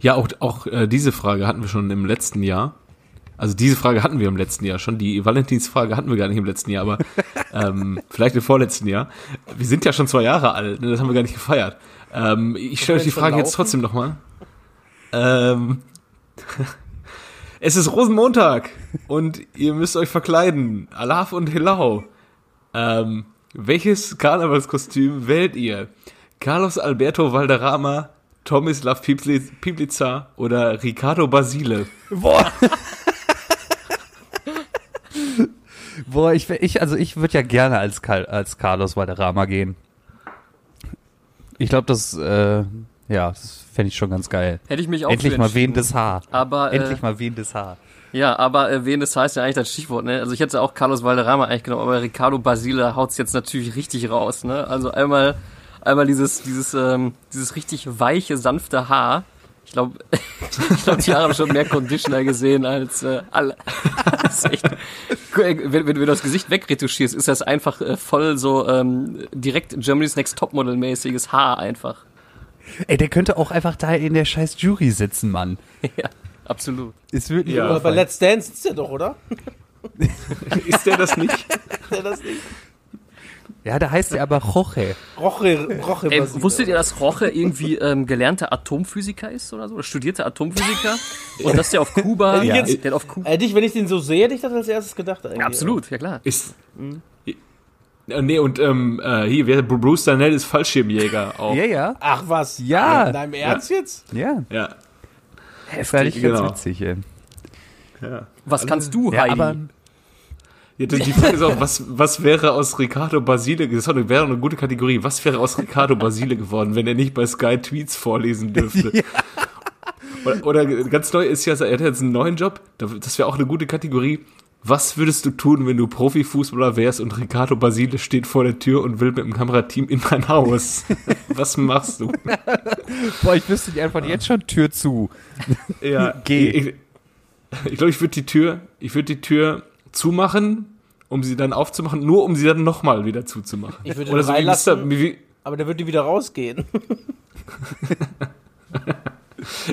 Ja, auch, auch äh, diese Frage hatten wir schon im letzten Jahr. Also diese Frage hatten wir im letzten Jahr schon. Die Valentinsfrage hatten wir gar nicht im letzten Jahr, aber ähm, vielleicht im vorletzten Jahr. Wir sind ja schon zwei Jahre alt, ne? das haben wir gar nicht gefeiert. Ähm, ich stelle euch die Frage jetzt trotzdem nochmal. Ähm, es ist Rosenmontag und ihr müsst euch verkleiden. Alaf und Hilau. Ähm, welches Karnevalskostüm wählt ihr? Carlos Alberto Valderrama, Tomislav Piplica oder Ricardo Basile? Boah. Boah, ich, ich also ich würde ja gerne als, als Carlos Valderrama gehen. Ich glaube, das, äh, ja, das fände ich schon ganz geil. Hätte ich mich auch Endlich mal wehendes Haar. Aber, äh, Endlich mal wehendes Haar. Ja, aber äh, wehendes Haar ist ja eigentlich das Stichwort, ne? Also ich hätte auch Carlos Valderrama eigentlich genommen, aber Ricardo Basile haut's jetzt natürlich richtig raus, ne? Also einmal, einmal dieses, dieses, ähm, dieses richtig weiche, sanfte Haar ich glaube, ich glaub, die haben schon mehr Conditioner gesehen als äh, alle. Das ist echt, wenn, wenn, du das Gesicht wegretuschierst, ist das einfach äh, voll so ähm, direkt Germany's Next Topmodel-mäßiges Haar einfach. Ey, der könnte auch einfach da in der scheiß Jury sitzen, Mann. Ja, absolut. Es wird ja, aber bei Let's Dance ist der doch, oder? ist der das nicht? ist der das nicht? Ja, da heißt er aber Roche. Roche, Roche. Ey, wusstet ihr, dass Roche irgendwie ähm, gelernter Atomphysiker ist oder so? Oder studierte Atomphysiker? Und dass der auf Kuba, ja. jetzt, der auf Kuba. Hätte ich, wenn ich den so sehe, hätte ich das als erstes gedacht. Eigentlich. Absolut, ja klar. Ist, mhm. Nee, und ähm, äh, hier, Bruce Danell ist Fallschirmjäger auch. Ja, ja. Ach was? Ja. In deinem Ernst ja. jetzt? Ja. Ja. Heftig, genau. ganz witzig, ey. Ja. Was Alle, kannst du, Heidi? Ja, aber, ja, die Frage ist auch, was, was wäre aus Ricardo Basile, das wäre eine gute Kategorie, was wäre aus Ricardo Basile geworden, wenn er nicht bei Sky Tweets vorlesen dürfte? Ja. Oder, oder, ganz neu ist ja, er hat jetzt einen neuen Job, das wäre auch eine gute Kategorie. Was würdest du tun, wenn du Profifußballer wärst und Ricardo Basile steht vor der Tür und will mit dem Kamerateam in mein Haus? Was machst du? Boah, ich wüsste dir einfach jetzt schon Tür zu. Ja, geh. Ich, ich glaube, ich würde die Tür, ich würde die Tür zumachen, um sie dann aufzumachen, nur um sie dann nochmal wieder zuzumachen. Ich würde Oder so reinlassen, wie, wie, aber der würde wieder rausgehen.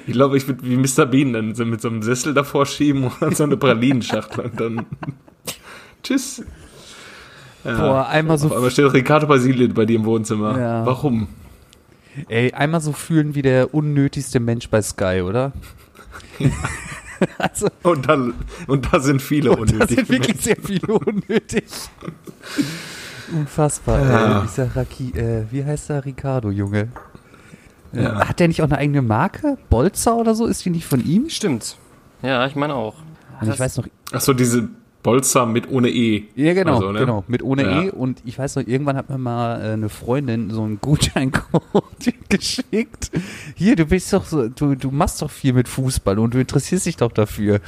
ich glaube, ich würde wie Mr. Bean dann so mit so einem Sessel davor schieben und so eine Pralinenschachtel und dann tschüss. Ja. Boah, einmal so. Aber steht Ricardo Basile bei dir im Wohnzimmer. Ja. Warum? Ey, einmal so fühlen wie der unnötigste Mensch bei Sky, oder? also, und, dann, und da sind viele und unnötig. Da sind wirklich sehr viele unnötig. Unfassbar. Ja. Äh, dieser Raki, äh, wie heißt der Ricardo, Junge? Äh, ja. Hat der nicht auch eine eigene Marke? Bolzer oder so? Ist die nicht von ihm? Stimmt. Ja, ich meine auch. Also ich weiß noch. Achso, diese Bolzer mit ohne E. Ja, genau, also, ne? genau, mit ohne ja. E. Und ich weiß noch, irgendwann hat mir mal äh, eine Freundin so einen Gutscheincode geschickt. Hier, du bist doch so, du, du machst doch viel mit Fußball und du interessierst dich doch dafür.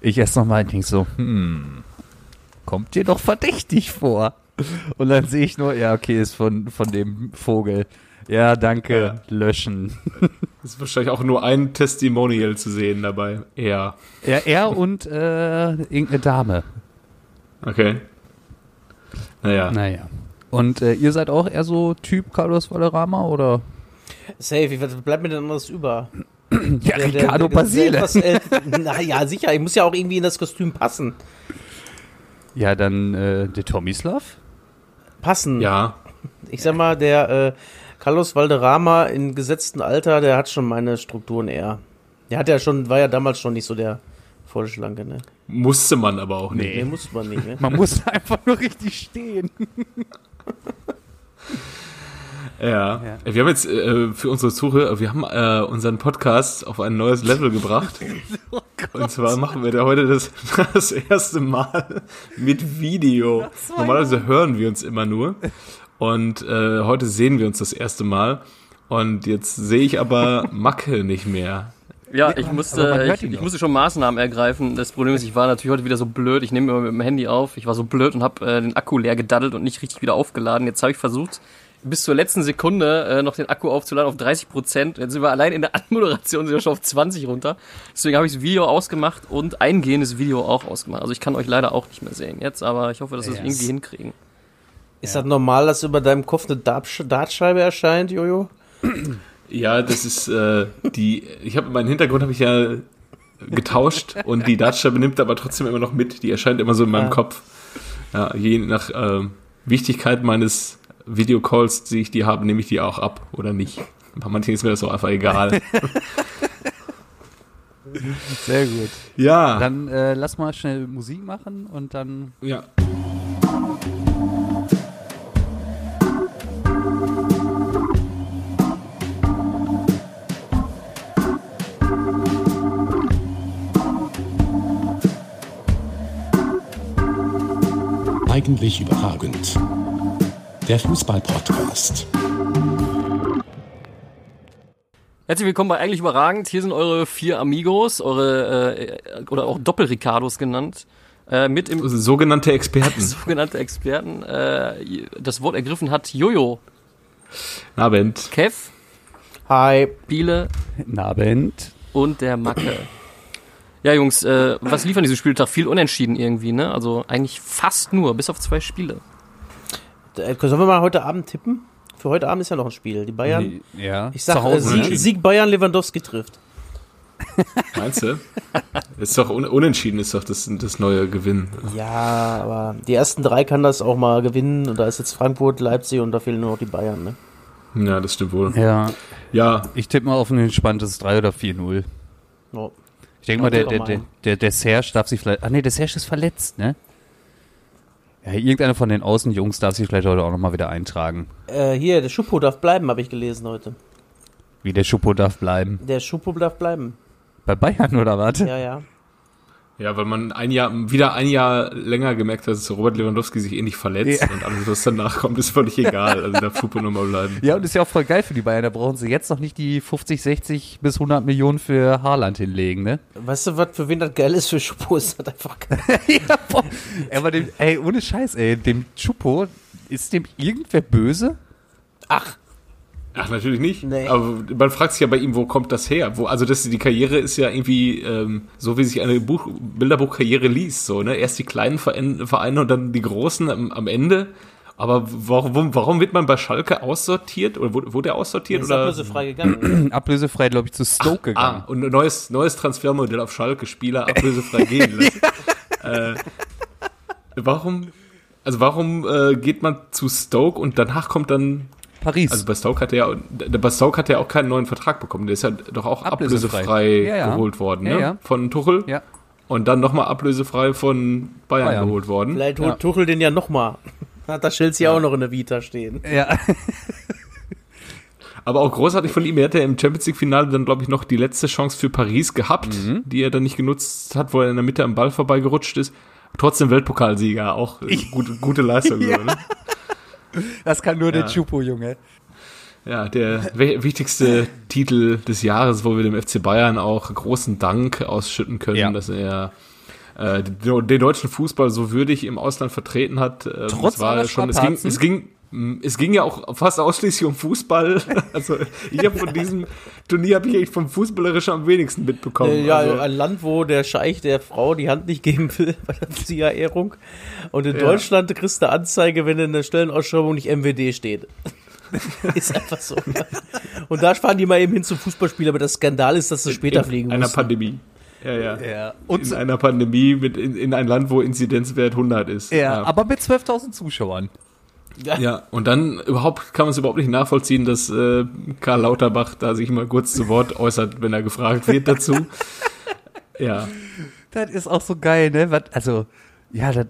Ich erst nochmal und denke so, hm, kommt dir doch verdächtig vor. Und dann sehe ich nur, ja, okay, ist von, von dem Vogel. Ja, danke, ja. löschen. Ist wahrscheinlich auch nur ein Testimonial zu sehen dabei. Er. Ja, er und äh, irgendeine Dame. Okay. Naja. Naja. Und äh, ihr seid auch eher so Typ Carlos Valderrama oder? Safe, was bleibt mir denn anderes über? ja, der, Ricardo Basile. naja, sicher, ich muss ja auch irgendwie in das Kostüm passen. Ja, dann äh, der Tomislav? Passen. Ja. Ich sag mal, der äh, Carlos Valderrama in gesetztem Alter, der hat schon meine Strukturen eher. Der hat ja schon, war ja damals schon nicht so der Vollschlanke, ne? Musste man aber auch nicht. Nee, musste man nicht, ne? Man musste einfach nur richtig stehen. Ja. ja. Wir haben jetzt äh, für unsere Zuhörer, wir haben äh, unseren Podcast auf ein neues Level gebracht. oh Und zwar machen wir da heute das, das erste Mal mit Video. Normalerweise hören wir uns immer nur. Und äh, heute sehen wir uns das erste Mal. Und jetzt sehe ich aber Macke nicht mehr. Ja, ich musste, ich, ich, musste schon Maßnahmen ergreifen. Das Problem ist, ich war natürlich heute wieder so blöd. Ich nehme immer mit dem Handy auf. Ich war so blöd und habe äh, den Akku leer gedaddelt und nicht richtig wieder aufgeladen. Jetzt habe ich versucht, bis zur letzten Sekunde äh, noch den Akku aufzuladen auf 30 Prozent. Jetzt sind wir allein in der Anmoderation sind wir schon auf 20 runter. Deswegen habe ich das Video ausgemacht und eingehendes Video auch ausgemacht. Also ich kann euch leider auch nicht mehr sehen jetzt, aber ich hoffe, dass wir es irgendwie hinkriegen. Ist ja. das normal, dass über deinem Kopf eine Dartscheibe erscheint, Jojo? Ja, das ist, äh, die, ich habe meinen Hintergrund habe ich ja getauscht und die Dartscheibe nimmt aber trotzdem immer noch mit. Die erscheint immer so in meinem Ja. Kopf. Ja, je nach ähm, Wichtigkeit meines Videocalls, die ich die habe, nehme ich die auch ab oder nicht. Bei manchen ist mir das auch einfach egal. Sehr gut. ja. Dann äh, lass mal schnell Musik machen und dann. ja. Eigentlich überragend. Der Fußball-Podcast. Herzlich willkommen bei Eigentlich Überragend. Hier sind eure vier Amigos, eure, äh, oder auch Doppel-Ricardos genannt, äh, mit im Sogenannte Experten. sogenannte Experten. Äh, das Wort ergriffen hat Jojo, Abend. Kev, Hi. Biele Abend. und der Macke. Ja, Jungs, äh, was lief an diesem Spieltag? Viel unentschieden irgendwie, ne? Also eigentlich fast nur, bis auf zwei Spiele. Äh, Sollen wir mal heute Abend tippen? Für heute Abend ist ja noch ein Spiel. Die Bayern. Ja. Ich sag, äh. Sieg. Sieg Bayern, Lewandowski trifft. Meinst du? Ist doch un unentschieden, ist doch das, das neue Gewinn. Ja, aber die ersten drei kann das auch mal gewinnen. Und da ist jetzt Frankfurt, Leipzig und da fehlen nur noch die Bayern. Ne? Ja, das stimmt wohl. Ja, Ja, ich tippe mal auf ein entspanntes 3 oder 4-0. Oh. Ich denke mal, der, der, der, der, der Serge darf sich vielleicht. Ah, nee, der Serge ist verletzt, ne? Ja, irgendeiner von den Außenjungs darf sich vielleicht heute auch nochmal wieder eintragen. Äh, hier, der Schuppo darf bleiben, habe ich gelesen heute. Wie der Schuppo darf bleiben. Der Schuppo darf bleiben. Bei Bayern oder was? Ja, ja. Ja, weil man ein Jahr, wieder ein Jahr länger gemerkt hat, dass Robert Lewandowski sich eh nicht verletzt Ja. und alles, was danach kommt, ist völlig egal. Also darf Fupo nochmal bleiben. Ja, und ist ja auch voll geil für die Bayern. Da brauchen sie jetzt noch nicht die 50, 60 bis 100 Millionen für Haaland hinlegen, ne? Weißt du, was für wen das geil ist? Für Schuppo ist das einfach geil. ja, boah. Aber dem, ey, ohne Scheiß, ey, dem Schuppo, ist dem irgendwer böse? Ach, Ach, natürlich nicht. Nee. Aber man fragt sich ja bei ihm, wo kommt das her? Wo, also das, die Karriere ist ja irgendwie ähm, so, wie sich eine Buch, Bilderbuchkarriere liest. So, ne? Erst die kleinen Vereine, und dann die großen am, am Ende. Aber warum, warum wird man bei Schalke aussortiert? Oder wurde, wurde er aussortiert? ist oder? ablösefrei gegangen. Ablösefrei, glaube ich, zu Stoke gegangen. Ah, und ein neues, neues Transfermodell auf Schalke, Spieler ablösefrei gehen lassen. äh, warum, also warum äh, geht man zu Stoke und danach kommt dann, Paris. also bei Stoke hat er, bei Stoke hat er auch keinen neuen Vertrag bekommen, der ist ja doch auch Ablösefrei. ablösefrei, Ja, ja. geholt worden, ne? Ja, ja. Von Tuchel. ja. Und dann nochmal ablösefrei von Bayern, Bayern. geholt worden. Vielleicht holt Ja. Tuchel den ja nochmal. Hat da Chelsea auch noch in der Vita stehen. Ja. Aber auch großartig von ihm. Er hatte im Champions League-Finale dann, glaube ich, noch die letzte Chance für Paris gehabt, Mhm. die er dann nicht genutzt hat, wo er in der Mitte am Ball vorbeigerutscht ist. Trotzdem Weltpokalsieger, auch äh, gute, gute Leistung. Ja. So, ne? Das kann nur Ja. der Chupo, Junge. Ja, der wi- wichtigste Titel des Jahres, wo wir dem FC Bayern auch großen Dank ausschütten können, Ja. dass er äh, den, den deutschen Fußball so würdig im Ausland vertreten hat. Ähm, Trotz war aller schon, es ging, Strapazen? es ging es ging ja auch fast ausschließlich um Fußball. Also ich habe von diesem Turnier habe ich eigentlich vom Fußballerischen am wenigsten mitbekommen. Äh, ja, also, ein Land, wo der Scheich der Frau die Hand nicht geben will bei der Siegerehrung. Und in Ja. Deutschland kriegst du eine Anzeige, wenn in der Stellenausschreibung nicht MWD steht. ist einfach so. Und da fahren die mal eben hin zum Fußballspiel, aber das Skandal ist, dass sie später fliegen in einer. Pandemie. Ja, ja. Ja. In Und, einer Pandemie mit in, in ein Land, wo Inzidenzwert 100 ist. ja, aber mit 12.000 Zuschauern. Ja, und dann überhaupt kann man es überhaupt nicht nachvollziehen, dass äh, Karl Lauterbach da sich mal kurz zu Wort äußert, wenn er gefragt wird dazu. ja, Das ist auch so geil, ne? Also, ja, das,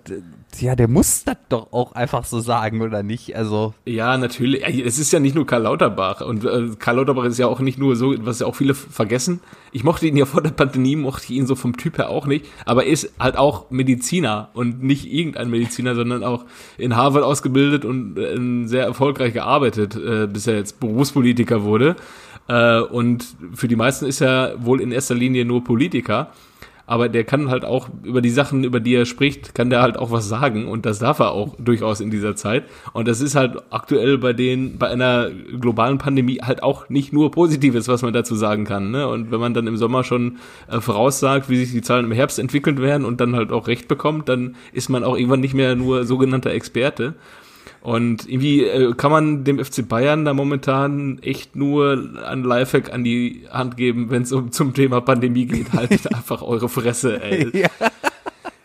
ja, der muss das doch auch einfach so sagen, oder nicht? Also, ja, natürlich. Es ist ja nicht nur Karl Lauterbach und äh, Karl Lauterbach ist ja auch nicht nur so, was ja auch viele vergessen. Ich mochte ihn ja vor der Pandemie, mochte ich ihn so vom Typ her auch nicht, aber er ist halt auch Mediziner und nicht irgendein Mediziner, sondern auch in Harvard ausgebildet und äh, sehr erfolgreich gearbeitet, äh, bis er jetzt Berufspolitiker wurde. Äh, und für die meisten ist er wohl in erster Linie nur Politiker. Aber der kann halt auch über die Sachen, über die er spricht, kann der halt auch was sagen. Und das darf er auch durchaus in dieser Zeit. Und das ist halt aktuell bei den, bei einer globalen Pandemie halt auch nicht nur Positives, was man dazu sagen kann. Ne? Und wenn man dann im Sommer schon äh, voraussagt, wie sich die Zahlen im Herbst entwickeln werden und dann halt auch recht bekommt, dann ist man auch irgendwann nicht mehr nur sogenannter Experte. Und irgendwie äh, kann man dem FC Bayern da momentan echt nur ein Lifehack an die Hand geben, wenn es um zum Thema Pandemie geht. Haltet einfach eure Fresse, ey. Ja.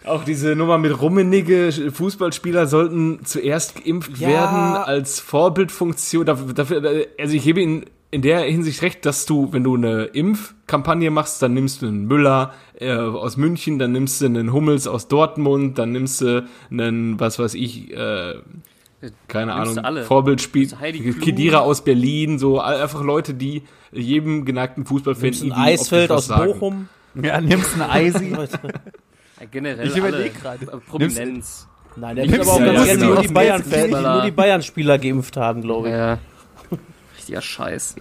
Auch diese Nummer mit Rummenigge, Fußballspieler sollten zuerst geimpft Ja. werden als Vorbildfunktion. Dafür, dafür, also ich gebe Ihnen in der Hinsicht recht, dass du, wenn du eine Impfkampagne machst, dann nimmst du einen Müller äh, aus München, dann nimmst du einen Hummels aus Dortmund, dann nimmst du einen, was weiß ich, äh, keine Ahnung, alle. Vorbildspiel. Kedira aus Berlin, so einfach Leute, die jedem geneigten Fußballfan Nimmst ein Eisfeld aus sagen. Bochum. Ja, nimmst ein Eisi. Ja, generell Ich überleg alle. grad. Äh, Prominenz. Nein, der Nimmst nimmt aber auch du- ganz ja, gerne genau. nur die Bayern Fußballer. nur die Bayern-Spieler geimpft haben, glaube ich. Ja. Richtiger Scheiß.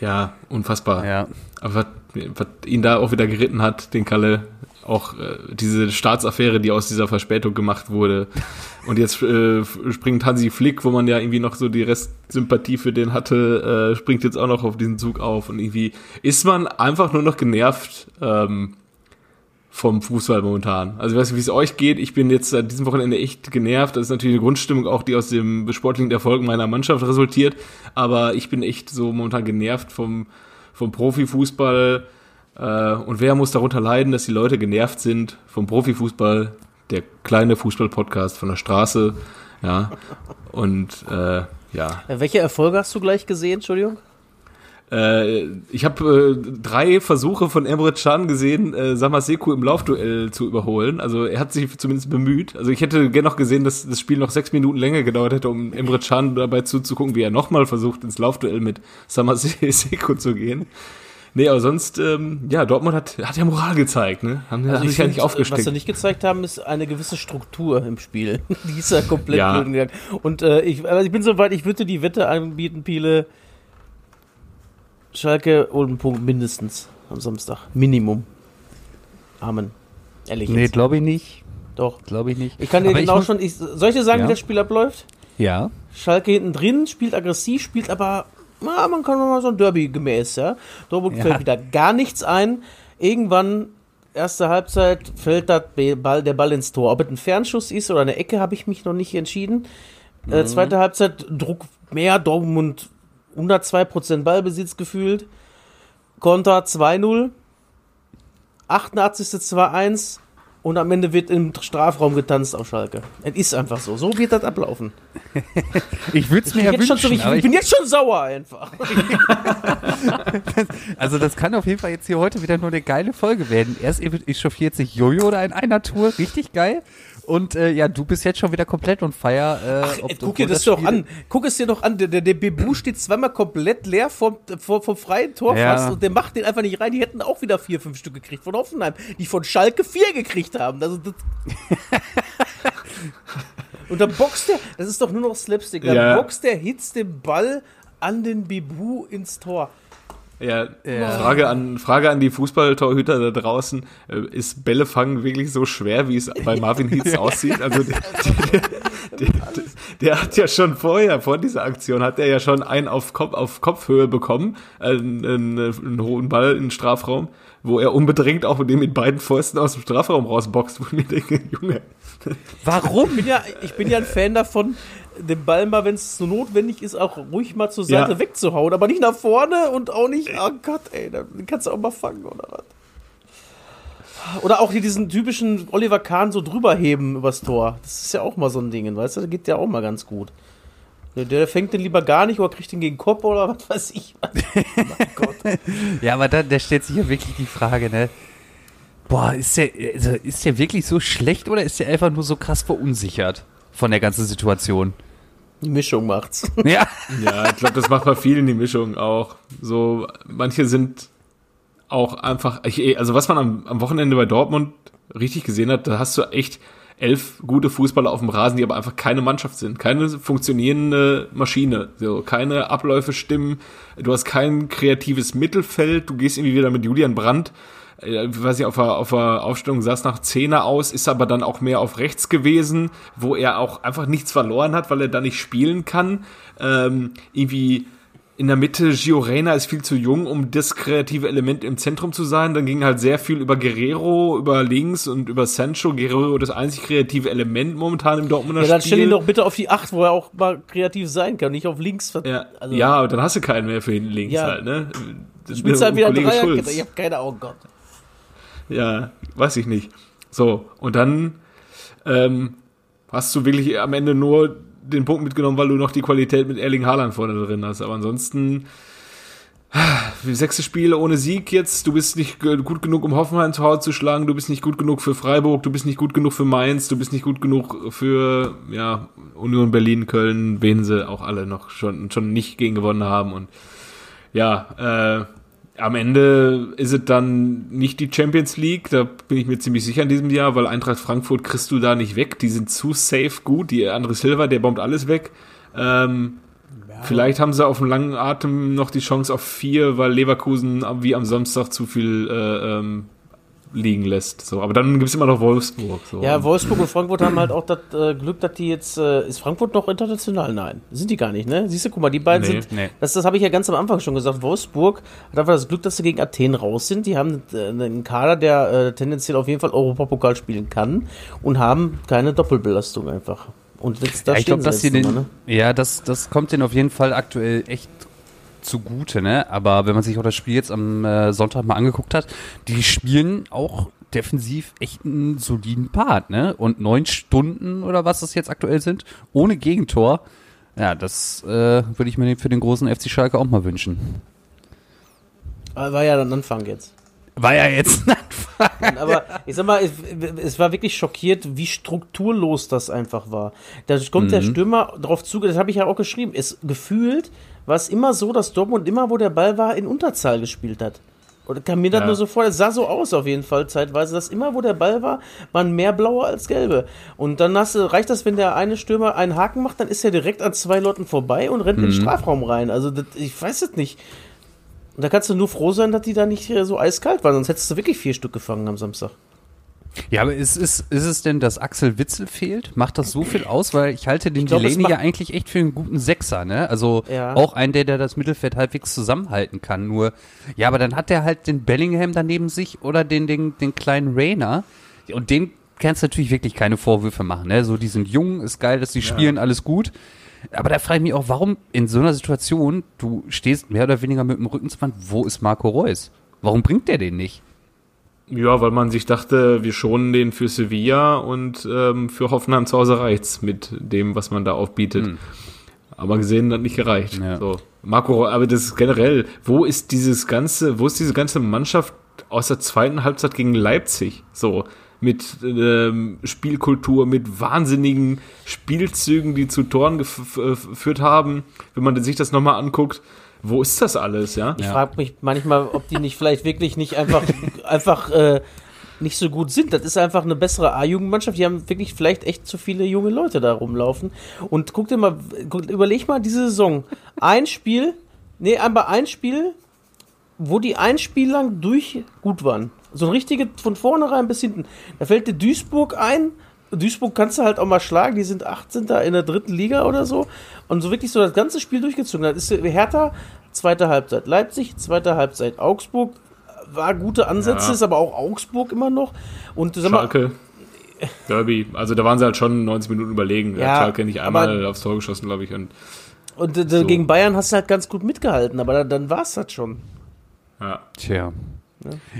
Ja, unfassbar. Ja. Aber was, was ihn da auch wieder geritten hat, den Kalle, auch äh, diese Staatsaffäre, die aus dieser Verspätung gemacht wurde. Und jetzt äh, springt Hansi Flick, wo man ja irgendwie noch so die Restsympathie für den hatte, äh, springt jetzt auch noch auf diesen Zug auf. Und irgendwie ist man einfach nur noch genervt ähm, vom Fußball momentan. Also ich weiß nicht, wie es euch geht. Ich bin jetzt seit diesem Wochenende echt genervt. Das ist natürlich eine Grundstimmung auch, die aus dem sportlichen Erfolg meiner Mannschaft resultiert. Aber ich bin echt so momentan genervt vom, vom Profifußball. Äh, und wer muss darunter leiden, dass die Leute genervt sind vom Profifußball? Der kleine Fußball-Podcast von der Straße. Ja. Und äh, ja, Äh, Welche Erfolge hast du gleich gesehen, Entschuldigung? äh, ich habe äh, drei Versuche von Emre Can gesehen, äh, Samaseku im Laufduell zu überholen. Also er hat sich zumindest bemüht. Also ich hätte gerne noch gesehen, dass das Spiel noch sechs Minuten länger gedauert hätte, um Emre Can dabei zuzugucken, wie er nochmal versucht, ins Laufduell mit Samaseku zu gehen. Nee, aber sonst, ähm, ja, Dortmund hat, hat ja Moral gezeigt, ne? Haben, haben sich ja nicht aufgesteckt. Was sie nicht gezeigt haben, ist eine gewisse Struktur im Spiel. die ist ja komplett Ja. blöd gegangen. Und äh, ich, also ich bin so weit, ich würde die Wette anbieten, Piele. Schalke holt einen Punkt mindestens am Samstag. Minimum. Amen. Ehrlich Nee, glaube ich nicht. Doch. Glaube ich nicht. Ich kann dir Aber genau schon. Ich, soll ich dir sagen, Ja. wie das Spiel abläuft? Ja. Schalke hinten drin, spielt aggressiv, spielt aber, na, man kann mal so ein Derby gemäß, ja. Dortmund Ja. fällt wieder gar nichts ein. Irgendwann, erste Halbzeit, fällt Be- Ball, der Ball ins Tor. Ob es ein Fernschuss ist oder eine Ecke, habe ich mich noch nicht entschieden. Äh, zweite Halbzeit, Druck mehr, Dortmund 102% Ballbesitz gefühlt. Konter 2-0. 88. 2-1. Und am Ende wird im Strafraum getanzt auf Schalke. Es ist einfach so. So wird das ablaufen. Ich würde es mir ja jetzt schon wünschen, so, ich, ich bin jetzt schon sauer einfach. Also das kann auf jeden Fall jetzt hier heute wieder nur eine geile Folge werden. Erst echauffiert sich Jojo da in einer Tour, richtig geil. Und äh, ja, du bist jetzt schon wieder komplett on fire. Äh, ob- Ey, guck dir das doch Spiel- an. Guck es dir doch an. Der, der, der Bebu steht zweimal komplett leer vom, vom, vom freien Tor Ja. fast und der macht den einfach nicht rein. Die hätten auch wieder vier, fünf Stück gekriegt von Hoffenheim, die von Schalke vier gekriegt haben. Also das und dann boxt der, das ist doch nur noch Slapstick, dann Ja. boxt der, hitzt den Ball an den Bebu ins Tor. Ja, Frage an, Frage an die Fußballtorhüter da draußen. Äh, Ist Bälle fangen wirklich so schwer, wie es bei Marvin Heath aussieht? Also der, der, der, der, hat ja schon vorher, vor dieser Aktion, hat er ja schon einen auf, Kopf, auf Kopfhöhe bekommen, einen, einen, einen hohen Ball in den Strafraum, wo er unbedingt auch mit dem mit beiden Fäusten aus dem Strafraum rausboxt, wo ich mir denke, Junge, Warum? Ich bin ja, ich bin ja ein Fan davon, den Ball mal, wenn es so notwendig ist, auch ruhig mal zur Seite Ja. wegzuhauen, aber nicht nach vorne und auch nicht, oh Gott, ey, den kannst du auch mal fangen oder was. Oder auch hier diesen typischen Oliver Kahn so drüber heben übers Tor. Das ist ja auch mal so ein Ding, weißt du? Das geht ja auch mal ganz gut. Der, der fängt den lieber gar nicht oder kriegt den gegen den Kopf oder was weiß ich. mein Gott. Ja, aber da, da stellt sich ja wirklich die Frage, ne? Boah, ist der, also ist der wirklich so schlecht oder ist der einfach nur so krass verunsichert von der ganzen Situation? Die Mischung macht's. Ja. Ja, ich glaube, das macht bei vielen die Mischung auch. So, manche sind auch einfach, also was man am, am Wochenende bei Dortmund richtig gesehen hat, da hast du echt elf gute Fußballer auf dem Rasen, die aber einfach keine Mannschaft sind, keine funktionierende Maschine, so keine Abläufe stimmen, du hast kein kreatives Mittelfeld, du gehst irgendwie wieder mit Julian Brandt, äh, ich weiß nicht, auf der, auf der Aufstellung saß nach Zehner aus, ist aber dann auch mehr auf rechts gewesen, wo er auch einfach nichts verloren hat, weil er da nicht spielen kann. Ähm, irgendwie in der Mitte, Gio Reyna ist viel zu jung, um das kreative Element im Zentrum zu sein. Dann ging halt sehr viel über Guerrero, über links und über Sancho. Guerrero das einzig kreative Element momentan im Dortmunder Ja, dann Spiel. stell ihn doch bitte auf die 8, wo er auch mal kreativ sein kann, nicht auf links. ja, also, ja, aber dann hast du keinen mehr für hinten links Ja. halt, ne? Das Spielst halt wieder Kollege. Schulz. Ich hab keine Ahnung, Gott. Ja, weiß ich nicht. So, und dann ähm, hast du wirklich am Ende nur den Punkt mitgenommen, weil du noch die Qualität mit Erling Haaland vorne drin hast. Aber ansonsten, sechste Spiel ohne Sieg jetzt, du bist nicht gut genug, um Hoffenheim zu Hause zu schlagen, du bist nicht gut genug für Freiburg, du bist nicht gut genug für Mainz, du bist nicht gut genug für ja, Union Berlin, Köln, wen sie auch alle noch schon, schon nicht gegen gewonnen haben. Und ja, äh, am Ende ist es dann nicht die Champions League, da bin ich mir ziemlich sicher in diesem Jahr, weil Eintracht Frankfurt kriegst du da nicht weg. Die sind zu safe gut. Die Andre Silva, der bombt alles weg. Ähm, Vielleicht haben sie auf dem langen Atem noch die Chance auf vier, weil Leverkusen wie am Samstag zu viel äh, ähm, liegen lässt. So, aber dann gibt's immer noch Wolfsburg. So. Ja, Wolfsburg und Frankfurt haben halt auch das äh, Glück, dass die jetzt. Äh, ist Frankfurt noch international? Nein. Sind die gar nicht, ne? Siehst du, guck mal, die beiden Nee, sind. nee. Das, das habe ich ja ganz am Anfang schon gesagt. Wolfsburg hat einfach das Glück, dass sie gegen Athen raus sind. Die haben äh, einen Kader, der äh, tendenziell auf jeden Fall Europapokal spielen kann und haben keine Doppelbelastung einfach. Und jetzt, da Ja, ich glaube, dass sie den, ne? ja, das, das kommt denen auf jeden Fall aktuell echt zugute, ne? Aber wenn man sich auch das Spiel jetzt am äh, Sonntag mal angeguckt hat, die spielen auch defensiv echt einen soliden Part, ne? Und neun Stunden oder was das jetzt aktuell sind, ohne Gegentor. Ja, das äh, würde ich mir für den großen FC Schalke auch mal wünschen. War ja dann Anfang jetzt. War ja jetzt Aber ich sag mal, es, war wirklich schockiert, wie strukturlos das einfach war. Da kommt Mhm. der Stürmer drauf zu, das habe ich ja auch geschrieben. Es gefühlt war es immer so, dass Dortmund immer, wo der Ball war, in Unterzahl gespielt hat. Oder kam mir das Ja. nur so vor, es sah so aus auf jeden Fall zeitweise, dass immer, wo der Ball war, waren mehr blaue als gelbe. Und dann hast du, reicht das, wenn der eine Stürmer einen Haken macht, dann ist er direkt an zwei Leuten vorbei und rennt in den Mhm. Strafraum rein. Also das, ich weiß es nicht. Und da kannst du nur froh sein, dass die da nicht äh, so eiskalt waren, sonst hättest du wirklich vier Stück gefangen am Samstag. Ja, aber ist, ist, ist es denn, dass Axel Witzel fehlt? Macht das so viel aus? Weil ich halte den Ich glaub, Delaney ja eigentlich echt für einen guten Sechser, ne? Also Ja. auch einen, der, der das Mittelfeld halbwegs zusammenhalten kann. Nur, ja, aber dann hat der halt den Bellingham daneben sich oder den, den, den kleinen Rainer. Und den kannst du natürlich wirklich keine Vorwürfe machen, ne? So, die sind jung, ist geil, dass die spielen, alles gut. Aber da frage ich mich auch, warum in so einer Situation, du stehst mehr oder weniger mit dem Rücken zur Wand, wo ist Marco Reus? Warum bringt der den nicht? Ja, weil man sich dachte, wir schonen den für Sevilla und ähm, für Hoffenheim zu Hause reicht's mit dem, was man da aufbietet. Aber gesehen hat nicht gereicht. Ja. So. Marco, aber das ist generell, wo ist dieses ganze, wo ist diese ganze Mannschaft aus der zweiten Halbzeit gegen Leipzig? So. Mit ähm, Spielkultur, mit wahnsinnigen Spielzügen, die zu Toren geführt haben. Wenn man sich das nochmal anguckt, wo ist das alles, ja? Ich frage mich manchmal, ob die nicht vielleicht wirklich nicht einfach, einfach äh, nicht so gut sind. Das ist einfach eine bessere A-Jugendmannschaft. Die haben wirklich vielleicht echt zu viele junge Leute da rumlaufen. Und guck dir mal, guck, überleg mal diese Saison. Ein Spiel, nee, aber ein Spiel, wo die ein Spiel lang durch gut waren. So ein richtige von vornherein bis hinten. Da fällt dir Duisburg ein. Duisburg kannst du halt auch mal schlagen, die sind 18. in der dritten Liga oder so. Und so wirklich so das ganze Spiel durchgezogen. Das ist Hertha, zweite Halbzeit. Leipzig, zweite Halbzeit. Augsburg war gute Ansätze, Ja. ist aber auch Augsburg immer noch. Und sag mal, Schalke. Derby. Also da waren sie halt schon 90 Minuten überlegen. Ja, Schalke nicht einmal aufs Tor geschossen, glaube ich. Und und äh, So. gegen Bayern hast du halt ganz gut mitgehalten, aber dann, dann war es das schon. Ja. Tja.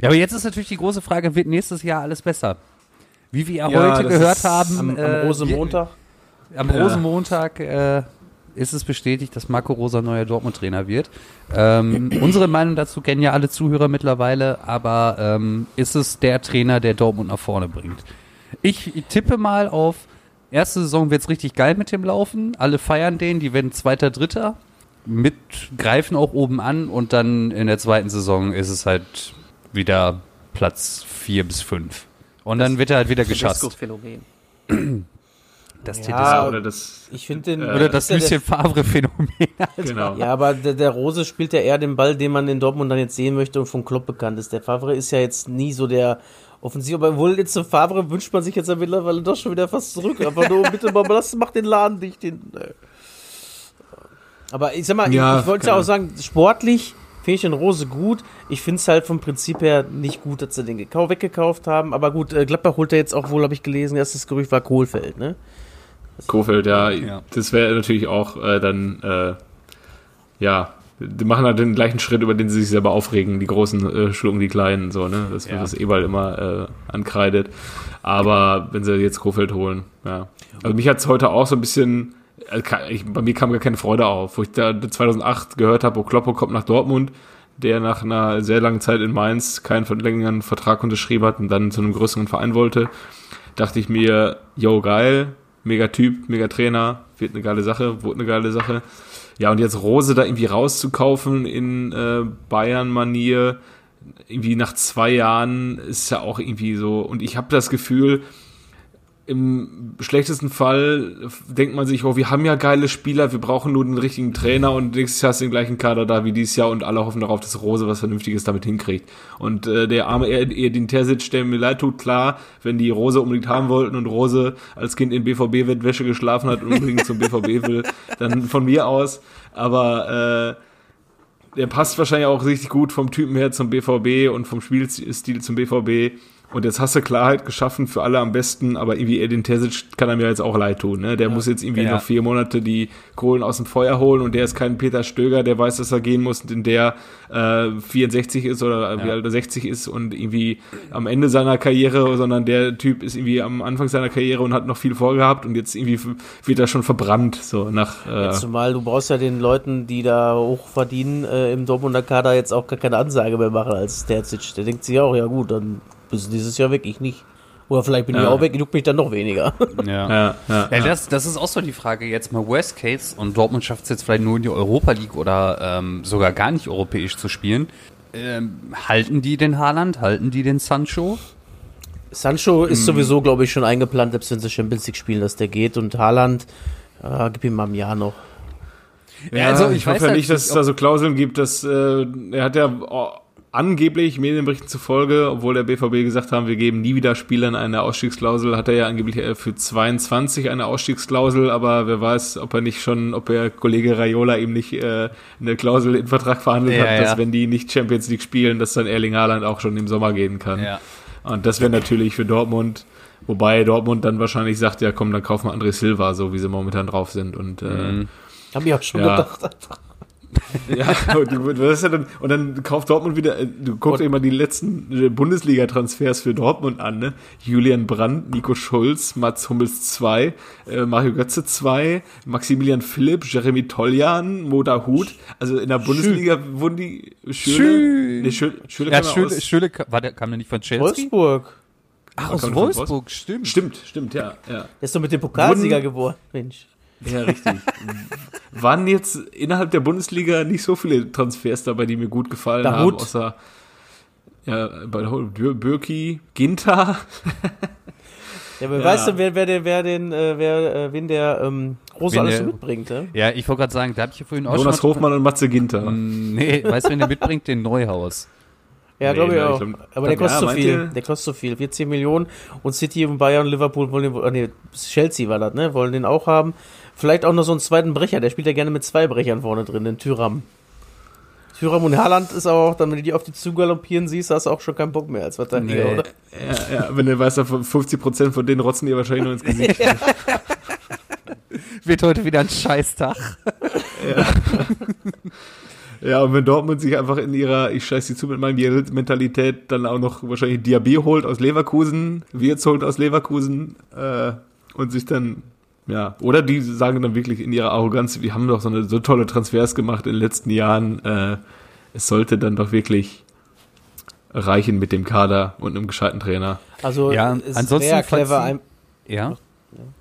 Ja, aber jetzt ist natürlich die große Frage, wird nächstes Jahr alles besser? Wie wir Ja, heute gehört haben, Am, am äh, Rosenmontag. am Ja. Rosenmontag äh, ist es bestätigt, dass Marco Rosa neuer Dortmund-Trainer wird. Ähm, unsere Meinung dazu kennen ja alle Zuhörer mittlerweile, aber ähm, ist es der Trainer, der Dortmund nach vorne bringt? Ich tippe mal auf, erste Saison wird's richtig geil mit dem Laufen, alle feiern den, die werden Zweiter, Dritter, mit greifen auch oben an und dann in der zweiten Saison ist es halt wieder Platz vier bis fünf. Und dann wird er halt wieder geschasst. Disco-Phänomen. Das Ja, Tedesco. Oder das, Ich finde den. Äh, Oder das Lucien Favre-Phänomen. genau. Ja, aber der, der Rose spielt ja eher den Ball, den man in Dortmund dann jetzt sehen möchte und von Klopp bekannt ist. Der Favre ist ja jetzt nie so der Offensiv, aber wohl jetzt zum Favre wünscht man sich jetzt ja mittlerweile doch schon wieder fast zurück. Aber nur bitte mal, lass, mach den Laden dicht. Den, äh. Aber ich sag mal, Ja, ich, ich wollte ja auch sagen, sportlich finde ich den Rose gut. Ich finde es halt vom Prinzip her nicht gut, dass sie den gekau weggekauft haben. Aber gut, äh, Gladbach holt er jetzt auch wohl, habe ich gelesen, erstes Gerücht war Kohlfeld, ne? Kofeld, ja, Ja. das wäre natürlich auch äh, dann, äh, ja, die machen halt den gleichen Schritt, über den sie sich selber aufregen, die großen äh, schlucken die kleinen, so, ne? Das wird Ja. das Ebal immer äh, ankreidet. Aber wenn sie jetzt Kofeld holen, ja. Also mich hat's heute auch so ein bisschen, ka- ich, bei mir kam gar keine Freude auf, wo ich da 2008 gehört habe, oh Kloppo kommt nach Dortmund, der nach einer sehr langen Zeit in Mainz keinen verlängernden Vertrag unterschrieben hat und dann zu einem größeren Verein wollte, dachte ich mir, yo, geil, mega Typ, mega Trainer, wird eine geile Sache, wurde eine geile Sache. Ja, und jetzt Rose da irgendwie rauszukaufen in äh, Bayern-Manier, irgendwie nach zwei Jahren ist ja auch irgendwie so. Und ich habe das Gefühl, im schlechtesten Fall denkt man sich, oh, wir haben ja geile Spieler, wir brauchen nur den richtigen Trainer und nächstes Jahr hast du den gleichen Kader da wie dieses Jahr und alle hoffen darauf, dass Rose was Vernünftiges damit hinkriegt. Und äh, der arme Edin Terzic, der mir leid tut, klar, wenn die Rose unbedingt haben wollten und Rose als Kind in BVB-Wettwäsche geschlafen hat und unbedingt zum BVB will, dann von mir aus. Aber äh, der passt wahrscheinlich auch richtig gut vom Typen her zum BVB und vom Spielstil zum BVB. Und jetzt hast du Klarheit geschaffen für alle am besten, aber irgendwie Edin Terzic kann er mir jetzt auch leid tun. Ne? Der muss jetzt irgendwie Ja. noch vier Monate die Kohlen aus dem Feuer holen und der ist kein Peter Stöger, der weiß, dass er gehen muss, denn der äh, 64 ist oder wie alt er 60 ist und irgendwie am Ende seiner Karriere, sondern der Typ ist irgendwie am Anfang seiner Karriere und hat noch viel vorgehabt und jetzt irgendwie wird er schon verbrannt, so nach äh, Zumal du brauchst ja den Leuten, die da hoch verdienen, äh, im Dortmunder Kader jetzt auch gar keine Ansage mehr machen als Terzic. Der denkt sich auch, ja gut, dann bist du dieses Jahr weg, ich nicht. Oder vielleicht bin ich Ja. auch weg, juckt mich dann noch weniger. Ja. ja, ja, Ja, das, das ist auch so die Frage. Jetzt mal Worst Case und Dortmund schafft es jetzt vielleicht nur in die Europa League oder ähm, sogar gar nicht europäisch zu spielen. Ähm, halten die den Haaland? Halten die den Sancho? Sancho Hm. ist sowieso, glaube ich, schon eingeplant, selbst wenn sie Champions League spielen, dass der geht. Und Haaland, äh, gib ihm mal ein Jahr noch. Ja, also also ich ich, weiß hoffe halt nicht, dass es da so Klauseln gibt, dass äh, er hat ja oh, angeblich Medienberichten zufolge, obwohl der BVB gesagt haben, wir geben nie wieder Spielern eine Ausstiegsklausel, hat er ja angeblich äh, für 22 eine Ausstiegsklausel, aber wer weiß, ob er nicht schon, ob der Kollege Raiola ihm nicht äh, eine Klausel im Vertrag verhandelt Ja, hat, ja. dass wenn die nicht Champions League spielen, dass dann Erling Haaland auch schon im Sommer gehen kann. Und das wäre natürlich für Dortmund, wobei Dortmund dann wahrscheinlich sagt, ja komm, dann kaufen wir André Silva, so wie sie momentan drauf sind und äh, Mhm. Hab ich auch schon Ja. gedacht. ja, und, du- ist ja dann, und dann kauft Dortmund wieder, äh, du guckst dir mal die letzten äh, Bundesliga-Transfers für Dortmund an, ne? Julian Brandt, Nico Schulz, Mats Hummels 2, äh, Mario Götze 2, Maximilian Philipp, Jeremy Toljan, Moda Hut. Also in der Bundesliga wurden die Schöle, Schü- nee, Schöle Ja, ka- war der, kam der nicht von Chelsea? Wolfsburg. Ach, aus Wolfsburg, stimmt. Stimmt, stimmt, ja, ja. Der ist doch mit dem Pokalsieger Wurden- geworden, Mensch. Ja, richtig. Waren jetzt innerhalb der Bundesliga nicht so viele Transfers dabei, die mir gut gefallen Der haben, außer ja, bei Birki, Ginter. Ja, aber Ja. weißt du, wer, wer, den, wer den, äh, wer, äh, wen der ähm, Rose Wen alles der- so mitbringt, ne? Ja, ich wollte gerade sagen, da habe ich ja vorhin auch Jonas schon Hofmann und Matze Ginter. Mm, Nee, weißt du, wen der mitbringt? Den Neuhaus. Ja, Nee, glaube ich auch. glaub- aber der ja, kostet so meint viel. ihr? Der kostet so viel. 14 Millionen. Und City und Bayern und Liverpool wollen den, nee, Chelsea war das, ne? Wollen den auch haben. Vielleicht auch noch so einen zweiten Brecher. Der spielt ja gerne mit zwei Brechern vorne drin, den Tyram. Tyram und Haaland ist auch, dann, wenn du die auf die zugaloppieren siehst, hast du auch schon keinen Bock mehr als Verteidiger, Nee. oder? Ja, ja, wenn du weißt, davon 50% von denen rotzen dir wahrscheinlich nur ins Gesicht. Wird heute wieder ein Scheißtag. ja, und wenn Dortmund sich einfach in ihrer, ich scheiß die zu mit meinem Mentalität dann auch noch wahrscheinlich Diaby holt aus Leverkusen, Wirtz holt aus Leverkusen äh, und sich dann ja, oder die sagen dann wirklich in ihrer Arroganz, wir haben doch so eine so tolle Transfers gemacht in den letzten Jahren, äh, es sollte dann doch wirklich reichen mit dem Kader und einem gescheiten Trainer. Also, Ja, es ansonsten, wäre ja clever, ein, Ja.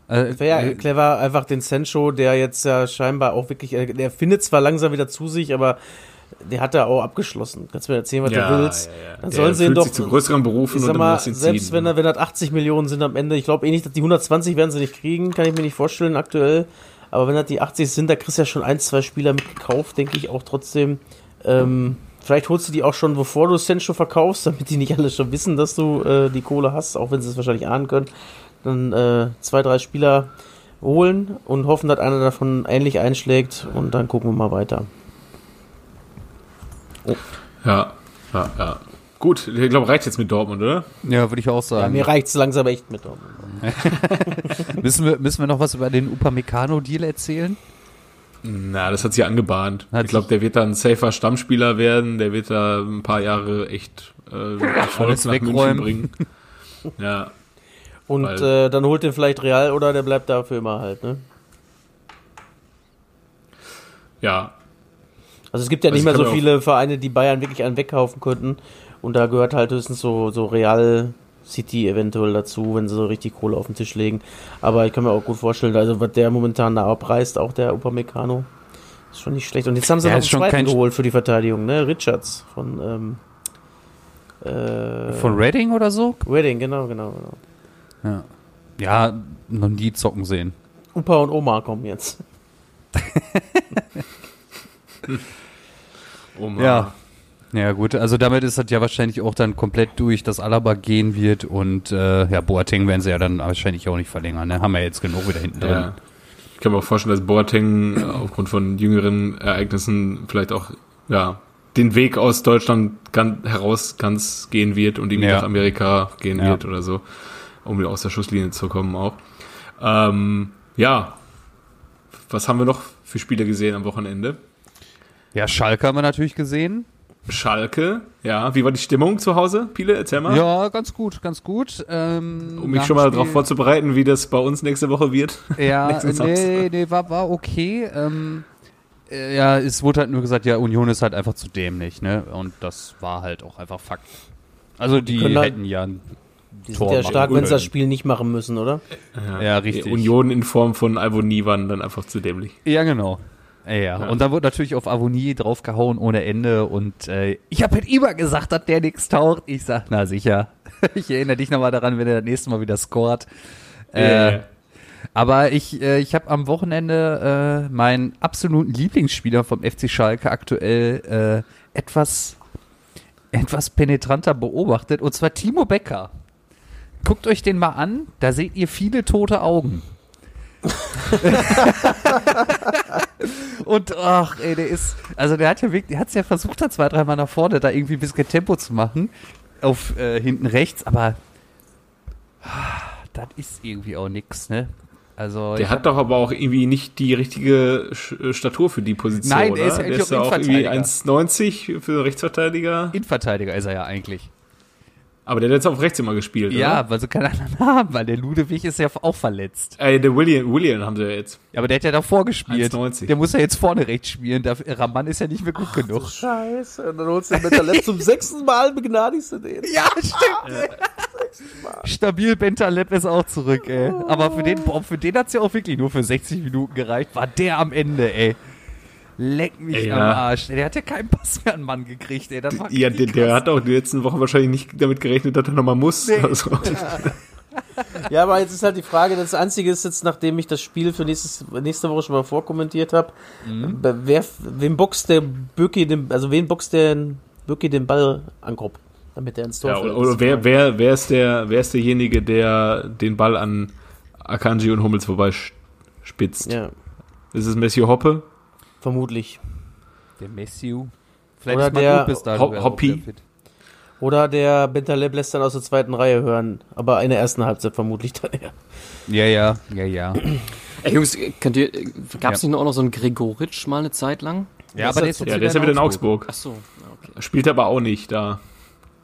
Äh, Es wäre ja äh, clever, einfach den Sancho, der jetzt ja scheinbar auch wirklich, äh, der findet zwar langsam wieder zu sich, aber der hat da auch abgeschlossen. Kannst du mir erzählen, was du willst. Dann Der sollen sie ihn doch, sich zu größeren Berufen ich sag mal, selbst ziehen. wenn, er- wenn das 80 Millionen sind am Ende, ich glaube eh nicht, dass die 120 werden sie nicht kriegen, kann ich mir nicht vorstellen aktuell. Aber wenn das die 80 sind, da kriegst du ja schon ein, zwei Spieler mitgekauft, denke ich auch trotzdem. Ähm, vielleicht holst du die auch schon, bevor du Sancho verkaufst, damit die nicht alle schon wissen, dass du äh, die Kohle hast, auch wenn sie es wahrscheinlich ahnen können. Dann äh, zwei, drei Spieler holen und hoffen, dass einer davon ähnlich einschlägt und dann gucken wir mal weiter. Ja, ja, ja. Gut, ich glaube, reicht jetzt mit Dortmund, oder? Ja, würde ich auch Ja, sagen. mir reicht's langsam echt mit Dortmund. müssen, wir, müssen wir noch was über den Upamecano-Deal erzählen? Na, das hat sich angebahnt. Hat ich glaube, der wird dann ein safer Stammspieler werden. Der wird da ein paar Jahre echt äh, Erfolg Alles nach München wegräumen. bringen. Ja, Und Weil- äh, dann holt den vielleicht Real oder der bleibt dafür immer halt, ne? ja. Also es gibt ja Also nicht ich mehr so viele Vereine, die Bayern wirklich einen wegkaufen könnten. Und da gehört halt höchstens so, so Real City eventuell dazu, wenn sie so richtig Kohle auf den Tisch legen. Aber ich kann mir auch gut vorstellen, also was der momentan da abreißt, auch der Upamecano, ist schon nicht schlecht. Und jetzt haben sie Ja, noch einen zweiten geholt für die Verteidigung, ne? Richards von ähm, äh, Von Reading oder so? Reading, genau, genau, genau. Ja. Ja, noch nie zocken sehen. Opa und Oma kommen jetzt. Oh Mann. Ja. Ja gut, also damit ist das ja wahrscheinlich auch dann komplett durch, dass Alaba gehen wird und äh, ja, Boateng werden sie ja dann wahrscheinlich auch nicht verlängern, ne? Haben wir jetzt genug wieder hinten drin. Ja. Ich kann mir auch vorstellen, dass Boateng aufgrund von jüngeren Ereignissen vielleicht auch ja, den Weg aus Deutschland ganz, heraus ganz gehen wird und irgendwie Ja. nach Amerika gehen Ja. wird oder so, um wieder aus der Schusslinie zu kommen auch. Ähm, ja, was haben wir noch für Spiele gesehen am Wochenende? Ja, Schalke haben wir natürlich gesehen. Schalke, ja, wie war die Stimmung zu Hause, Pile? Erzähl mal. Ja, ganz gut, ganz gut. Ähm, Um mich schon mal darauf vorzubereiten, wie das bei uns nächste Woche wird. Ja, nee, nee, war, war okay. Ähm, äh, ja, es wurde halt nur gesagt, ja, Union ist halt einfach zu dämlich, ne? Und das war halt auch einfach Fakt. Also die, halt- hätten ja ein Die Tor sind ja stark, wenn sie das Spiel nicht machen müssen, oder? Ja, richtig. Union in Form von Alvoni waren dann einfach zu dämlich. Ja, genau. Ja. Und dann wurde natürlich auf Avonie draufgehauen ohne Ende und äh, ich habe halt immer gesagt, dass der nichts taucht. Ich sag, na sicher. ich erinnere dich nochmal daran, wenn er das nächste Mal wieder scored. Äh, Äh, Aber ich, äh, ich habe am Wochenende äh, meinen absoluten Lieblingsspieler vom FC Schalke aktuell äh, etwas, etwas penetranter beobachtet, und zwar Timo Becker. Guckt euch den mal an, da seht ihr viele tote Augen. und ach, ey, der ist, also der hat ja wirklich, der hat es ja versucht, da zwei, dreimal nach vorne da irgendwie ein bisschen Tempo zu machen, auf äh, hinten rechts, aber ah, das ist irgendwie auch nix, ne? Also der hat doch aber auch irgendwie nicht die richtige Sch- Statur für die Position, Nein, oder? er ist der eigentlich ist ja auch auch irgendwie Innenverteidiger. 1,90 für Rechtsverteidiger. Innenverteidiger ist er ja eigentlich. Aber der hat jetzt auf rechts immer gespielt, Ja, oder? weil sie keinen anderen haben, weil der Ludewig ist ja auch verletzt. Äh, der William, William haben sie ja jetzt. Ja, aber der hat ja davor gespielt. 1,90. Der muss ja jetzt vorne rechts spielen. Der Raman ist ja nicht mehr gut genug. Scheiße. Und dann holst du den Metalab zum sechsten Mal, begnadigst du den. Ja, stimmt. Stabil Bentaleb ist auch zurück, ey. Aber für den, boah, für den hat's ja auch wirklich nur für 60 Minuten gereicht. War der am Ende, ey. Leck mich Ja. am Arsch. Der hat ja keinen Pass mehr an Mann gekriegt, ey. Das war Ja, der, der hat auch die letzten Wochen wahrscheinlich nicht damit gerechnet, dass er nochmal muss. Also, Ja, aber jetzt ist halt die Frage, das Einzige ist jetzt, nachdem ich das Spiel für nächstes, nächste Woche schon mal vorkommentiert habe, Mhm. wer, wem boxt der den, also wen boxt der Böki den Ball an Kopf, damit er ins Tor ja, oder, oder wer, wer, wer, ist der, wer ist derjenige, der den Ball an Akanji und Hummels vorbei sch- spitzt? Ja, Ist es Messi Hoppe? Vermutlich. Der Messiu. Vielleicht Oder ist der bis dahin. Ho- fit. Oder der Bentaleb lässt dann aus der zweiten Reihe hören, aber in der ersten Halbzeit vermutlich dann eher. Ja, ja, ja, ja. Ey, Jungs, könnt ihr, gab es Ja. nicht auch noch so einen Gregoritsch mal eine Zeit lang? Ja, aber der ist, Ja, der ist ja wieder in Augsburg. Ach so, okay. Spielt aber auch nicht da.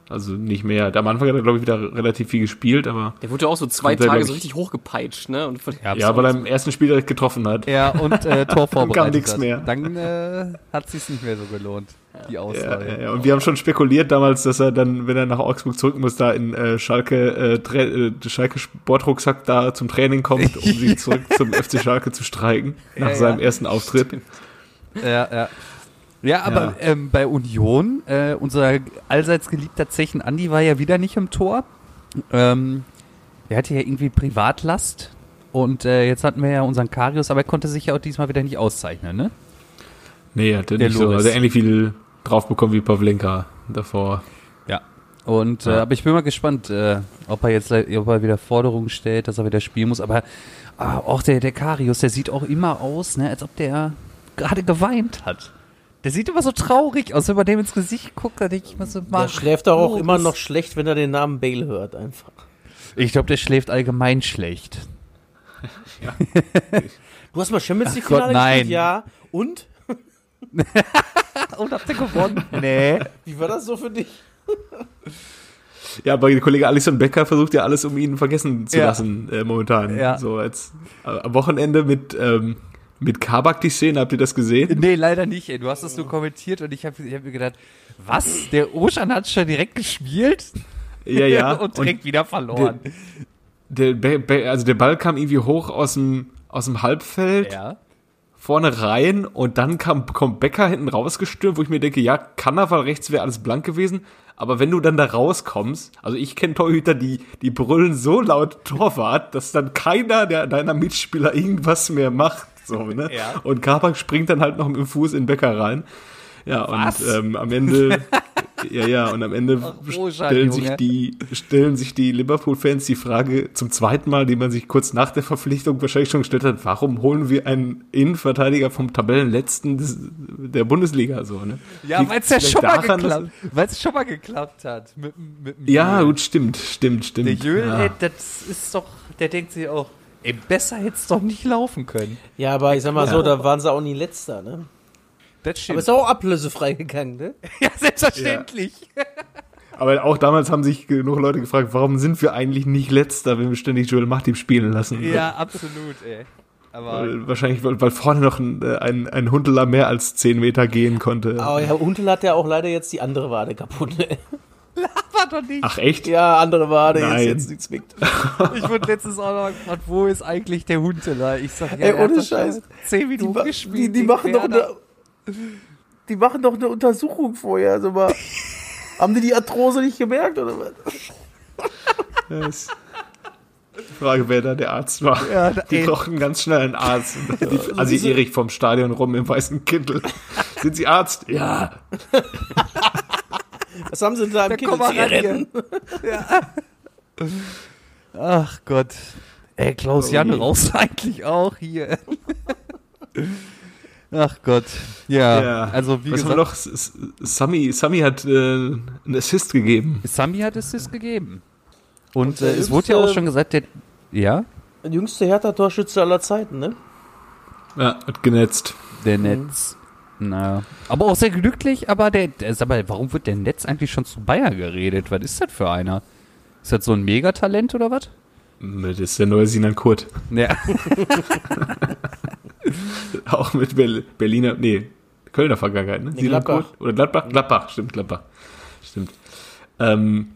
Also nicht mehr. Am Anfang hat er, glaube ich, wieder relativ viel gespielt, aber Der wurde ja auch so zwei Tage so ich- richtig hochgepeitscht, ne? Und von- Ja, ja, weil er im ersten Spiel direkt getroffen hat. Ja, und äh, Tor vorbereitet Kam nix hat. mehr. Dann äh, hat sich's nicht mehr so gelohnt, die Ja, Auswahl. ja, ja. Und wir haben schon spekuliert damals, dass er dann, wenn er nach Augsburg zurück muss, da in äh, Schalke, äh, äh, Schalke Sportrucksack da zum Training kommt, um sich zurück zum FC Schalke zu streiken, nach Ja, seinem ja. ersten Auftritt. Ja, ja. Ja, aber Ja. Ähm, bei Union, äh, unser allseits geliebter Zechen Andi war ja wieder nicht im Tor. Ähm, er hatte ja irgendwie Privatlast. Und äh, jetzt hatten wir ja unseren Karius, aber er konnte sich ja auch diesmal wieder nicht auszeichnen, ne? Nee, er hatte Der nicht so, Loris. also ähnlich viel drauf bekommen wie Pavlenka davor. Ja. Und äh, Ja. aber ich bin mal gespannt, äh, ob er jetzt ob er wieder Forderungen stellt, dass er wieder spielen muss. Aber ah, auch der, der Karius, der sieht auch immer aus, ne, als ob der gerade geweint hat. Der sieht immer so traurig aus, wenn man dem ins Gesicht guckt, da denke ich mir so, Der mach schläft doch auch immer noch schlecht, wenn er den Namen Bale hört, einfach. Ich glaube, der schläft allgemein schlecht. Du hast mal Champions League Gott, Finale nein. gespielt? Ja. Und? Und habt ihr gewonnen? nee. Wie war das so für dich? Ja, aber der Kollege Alison Becker versucht ja alles, um ihn vergessen zu Ja. lassen, äh, momentan. Ja. So als äh, am Wochenende mit, ähm, mit Kabak die Szene, habt ihr das gesehen? Nee, leider nicht, ey. Du hast das nur kommentiert und ich habe hab mir gedacht, was? Der Ocean hat schon direkt gespielt? Ja, ja. und direkt wieder verloren. der, Be also der Ball kam irgendwie hoch aus dem, aus dem Halbfeld, ja. vorne rein und dann kam, kommt Becker hinten rausgestürmt, wo ich mir denke, ja, kann er, weil rechts wäre alles blank gewesen. Aber wenn du dann da rauskommst, also ich kenne Torhüter, die, die brüllen so laut Torwart, dass dann keiner der deiner Mitspieler irgendwas mehr macht. So, ne? Ja. Und Kabak springt dann halt noch mit dem Fuß in den Becker rein. Ja, Was? und ähm, am Ende, ja, ja, und am Ende Rosan, stellen sich die, stellen sich die Liverpool-Fans die Frage zum zweiten Mal, die man sich kurz nach der Verpflichtung wahrscheinlich schon gestellt hat, warum holen wir einen Innenverteidiger vom Tabellenletzten des, der Bundesliga so, ne? Ja, weil es ja schon mal geklappt, weil es schon mal geklappt hat mit, mit Ja, gut, stimmt, stimmt, stimmt. Der Jöl, ja. ey, das ist doch, der denkt sich auch, ey, besser hätte es doch nicht laufen können. Ja, aber ich sag mal so, da waren sie auch nie letzter, ne? Das Aber stimmt. ist auch ablösefrei gegangen, ne? ja, selbstverständlich. Aber auch damals haben sich genug Leute gefragt, warum sind wir eigentlich nicht Letzter, wenn wir ständig Joel Machtib spielen lassen? Ja, absolut, ey. Aber Weil, wahrscheinlich, weil, weil vorne noch ein, äh, ein, ein Hundeler mehr als 10 Meter gehen konnte. Aber ja, Untel hat ja auch leider jetzt die andere Wade kaputt. War doch nicht. Ach echt? Ja, andere Wade, Nein. jetzt, jetzt nichts zwickt. Ich wurde letztens auch noch gefragt, wo ist eigentlich der Hunteler? Ich sag, ja, Ey, ohne Scheiß. Zehn Die, Minuten ma- gespielt. die, die machen doch eine, die machen doch eine Untersuchung vorher. Also mal, haben die die Arthrose nicht gemerkt oder was? Ist die Frage, wer da der Arzt war. Ja, die ey. brauchen ganz schnell einen Arzt. Die, also Erich vom Stadion rum im weißen Kittel. Sind Sie Arzt? Ja. Was haben sie denn da im ran Zigaretten? Ach Gott. Ey, Klaus Oh Jan je. raus eigentlich auch hier. Ach Gott. Ja, ja. also wie Was haben wir gesagt, noch? S- S- Sami, Sami hat äh, einen Assist gegeben. Sami hat es das gegeben. Und, Und äh, es wurde ja auch schon gesagt, der, ja, Der jüngste Hertha-Torschütze aller Zeiten, ne? Ja, hat genetzt. der Netz. Na, aber auch sehr glücklich, aber der, der sag mal, warum wird der Netz eigentlich schon zu Bayer geredet? Was ist das für einer? Ist das so ein Megatalent oder was? Das ist der neue Sinan Kurt. Ja. Auch mit Ber Berliner, nee, Kölner Vergangenheit, ne? Nee, Sinan Gladbach. Kurt? Oder Gladbach? Gladbach, stimmt, Gladbach. Stimmt. Ähm,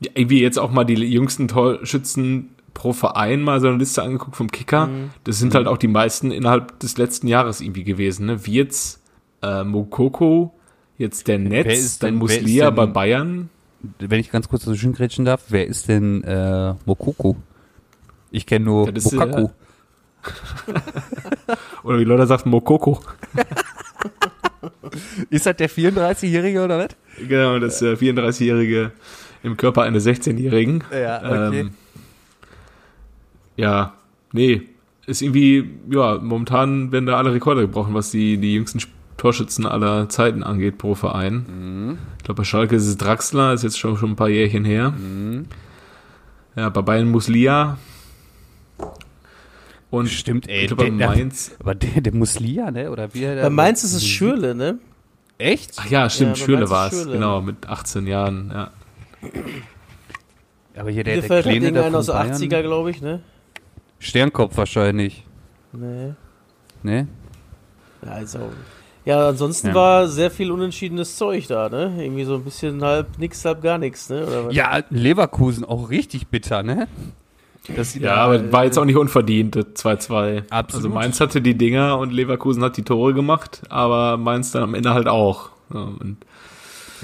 ja, irgendwie jetzt auch mal die jüngsten Torschützen pro Verein mal so eine Liste angeguckt vom Kicker. Mhm. Das sind halt auch die meisten innerhalb des letzten Jahres irgendwie gewesen, ne? Wirtz, äh, Mokoko, jetzt der Netz, dann Muslia bei Bayern. Wenn ich ganz kurz dazwischen grätschen darf, wer ist denn äh, Mokoko? Ich kenne nur Das ist, Mokaku. äh, Oder wie Leute sagt, Mokoko. Ist das der 34-Jährige oder was? Genau, das ist der 34-Jährige im Körper eines 16-Jährigen. Ja, okay. Ähm, ja, nee, ist irgendwie, ja, momentan werden da alle Rekorde gebrochen, was die, die jüngsten Torschützen aller Zeiten angeht pro Verein. Mhm. Ich glaube, bei Schalke ist es Draxler, ist jetzt schon, schon ein paar Jährchen her. Mhm. Ja, bei Bayern Muslia. Und Stimmt, ey. ich glaube, bei der, Mainz. aber der, der Muslia, ne? Oder wie der, Bei Mainz ist es Schürle, ne? Echt? Ach ja, stimmt, Ja, Schürle war es. Genau, mit 18 Jahren, ja. Aber hier der, der Kleine da aus der Bayern. 80er, glaube ich, ne? Sternkopf wahrscheinlich. Nee. Ne? Ja, also. Ja, ansonsten Ja. war sehr viel unentschiedenes Zeug da, ne? Irgendwie so ein bisschen halb nix, halb gar nichts, ne? Oder was? Ja, Leverkusen auch richtig bitter, ne? Sie Ja, aber war jetzt auch nicht unverdient, das 2-2. Absolut. Also Mainz hatte die Dinger und Leverkusen hat die Tore gemacht, aber Mainz dann am Ende halt auch. Ja, und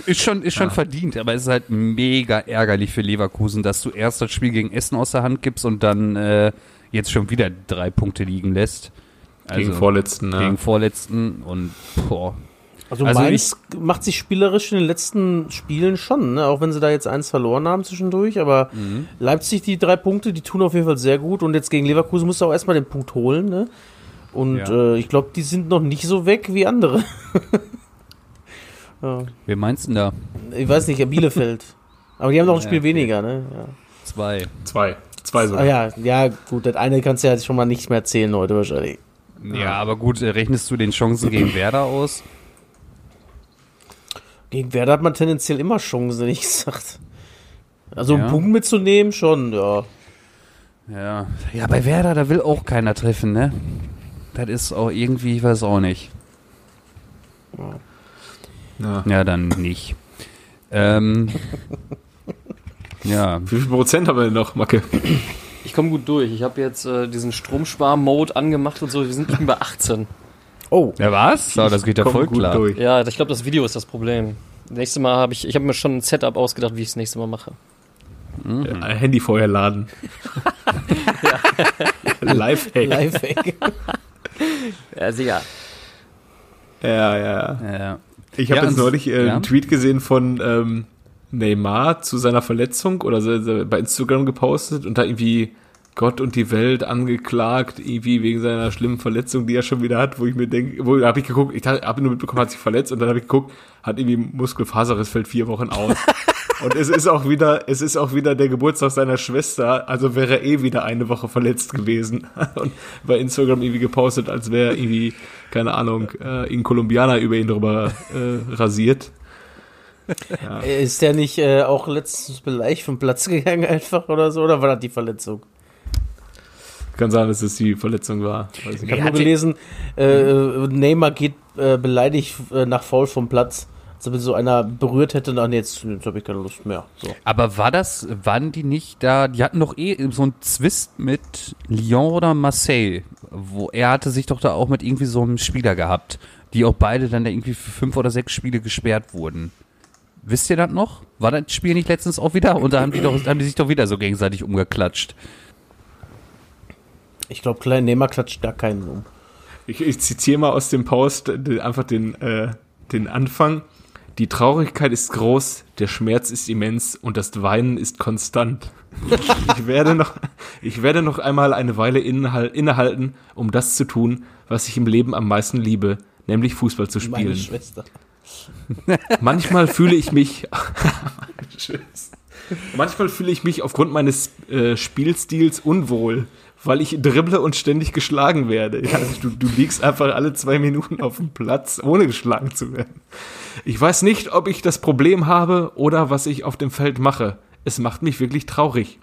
Ist schon, ist schon verdient, aber es ist halt mega ärgerlich für Leverkusen, dass du erst das Spiel gegen Essen aus der Hand gibst und dann äh, jetzt schon wieder drei Punkte liegen lässt. Also gegen Vorletzten, ja. Gegen Vorletzten und boah. Also, Also Mainz macht sich spielerisch in den letzten Spielen schon, ne? auch wenn sie da jetzt eins verloren haben zwischendurch. Aber Mhm. Leipzig, die drei Punkte, die tun auf jeden Fall sehr gut. Und jetzt gegen Leverkusen musst du auch erstmal den Punkt holen. Ne? Und Ja. äh, ich glaube, die sind noch nicht so weg wie andere. Wer meinst du denn da? Ich weiß nicht, ja, Bielefeld. Aber die haben noch ein Ja, Spiel okay. weniger, ne? Ja. Zwei. Zwei. Zwei Ah, sogar. ja, ja, gut, das eine kannst du ja schon mal nicht mehr zählen heute wahrscheinlich. Ja, aber gut, äh, rechnest du den Chancen gegen Werder aus? Gegen Werder hat man tendenziell immer Chancen, ich gesagt. Also Ja. einen Punkt mitzunehmen, schon, ja. Ja. Ja, bei Werder, da will auch keiner treffen, ne? Das ist auch irgendwie, ich weiß auch nicht. Ja. Ja, dann nicht. Ähm. ja. Wie viel Prozent haben wir denn noch, Macke? Ich komme gut durch. Ich habe jetzt äh, diesen Stromspar-Mode angemacht und so. Wir sind bei 18. Oh, Ja, was? So, das geht ja voll gut klar. durch. Ja, ich glaube, das Video ist das Problem. Nächstes Mal habe ich, ich habe mir schon ein Setup ausgedacht, wie ich es nächste Mal mache. Ja, Handy vorher laden. Lifehack. Lifehack. Ja, sicher. Ja, ja. Ja. Ich habe Ja, jetzt neulich äh, ja? einen Tweet gesehen von ähm, Neymar zu seiner Verletzung oder bei Instagram gepostet und da irgendwie Gott und die Welt angeklagt, irgendwie wegen seiner schlimmen Verletzung, die er schon wieder hat, wo ich mir denke, wo habe ich geguckt, ich habe nur mitbekommen, hat sich verletzt und dann habe ich geguckt, hat irgendwie Muskelfaserriss, fällt vier Wochen aus. und es ist auch wieder, es ist auch wieder der Geburtstag seiner Schwester, also wäre er eh wieder eine Woche verletzt gewesen. und bei Instagram irgendwie gepostet, als wäre irgendwie, keine Ahnung, äh, ein Kolumbianer über ihn drüber äh, rasiert. Ist der nicht äh, auch letztens beleidigt vom Platz gegangen einfach oder so? Oder war das die Verletzung? Kann sein, dass es die Verletzung war. Weiß Ich habe nur gelesen, äh, Neymar geht äh, beleidigt äh, nach Foul vom Platz. Als wenn so einer berührt hätte, dann jetzt, jetzt habe ich keine Lust mehr. So. Aber war das, waren die nicht da, die hatten doch eh so einen Zwist mit Lyon oder Marseille, wo er hatte sich doch da auch mit irgendwie so einem Spieler gehabt, die auch beide dann da irgendwie für fünf oder sechs Spiele gesperrt wurden. Wisst ihr das noch? War das Spiel nicht letztens auch wieder? Und da haben die doch, haben die sich doch wieder so gegenseitig umgeklatscht. Ich glaube, klein Neymar klatscht da keinen um. Ich, ich zitiere mal aus dem Post den, einfach den, äh, den Anfang. Die Traurigkeit ist groß, der Schmerz ist immens und das Weinen ist konstant. ich, werde noch, ich werde noch einmal eine Weile innehal- innehalten, um das zu tun, was ich im Leben am meisten liebe, nämlich Fußball zu Meine spielen. Schwester. Manchmal fühle ich mich. Manchmal fühle ich mich aufgrund meines äh, Spielstils unwohl, weil ich dribble und ständig geschlagen werde. Also du, du liegst einfach alle zwei Minuten auf dem Platz, ohne geschlagen zu werden. Ich weiß nicht, ob ich das Problem habe oder was ich auf dem Feld mache. Es macht mich wirklich traurig.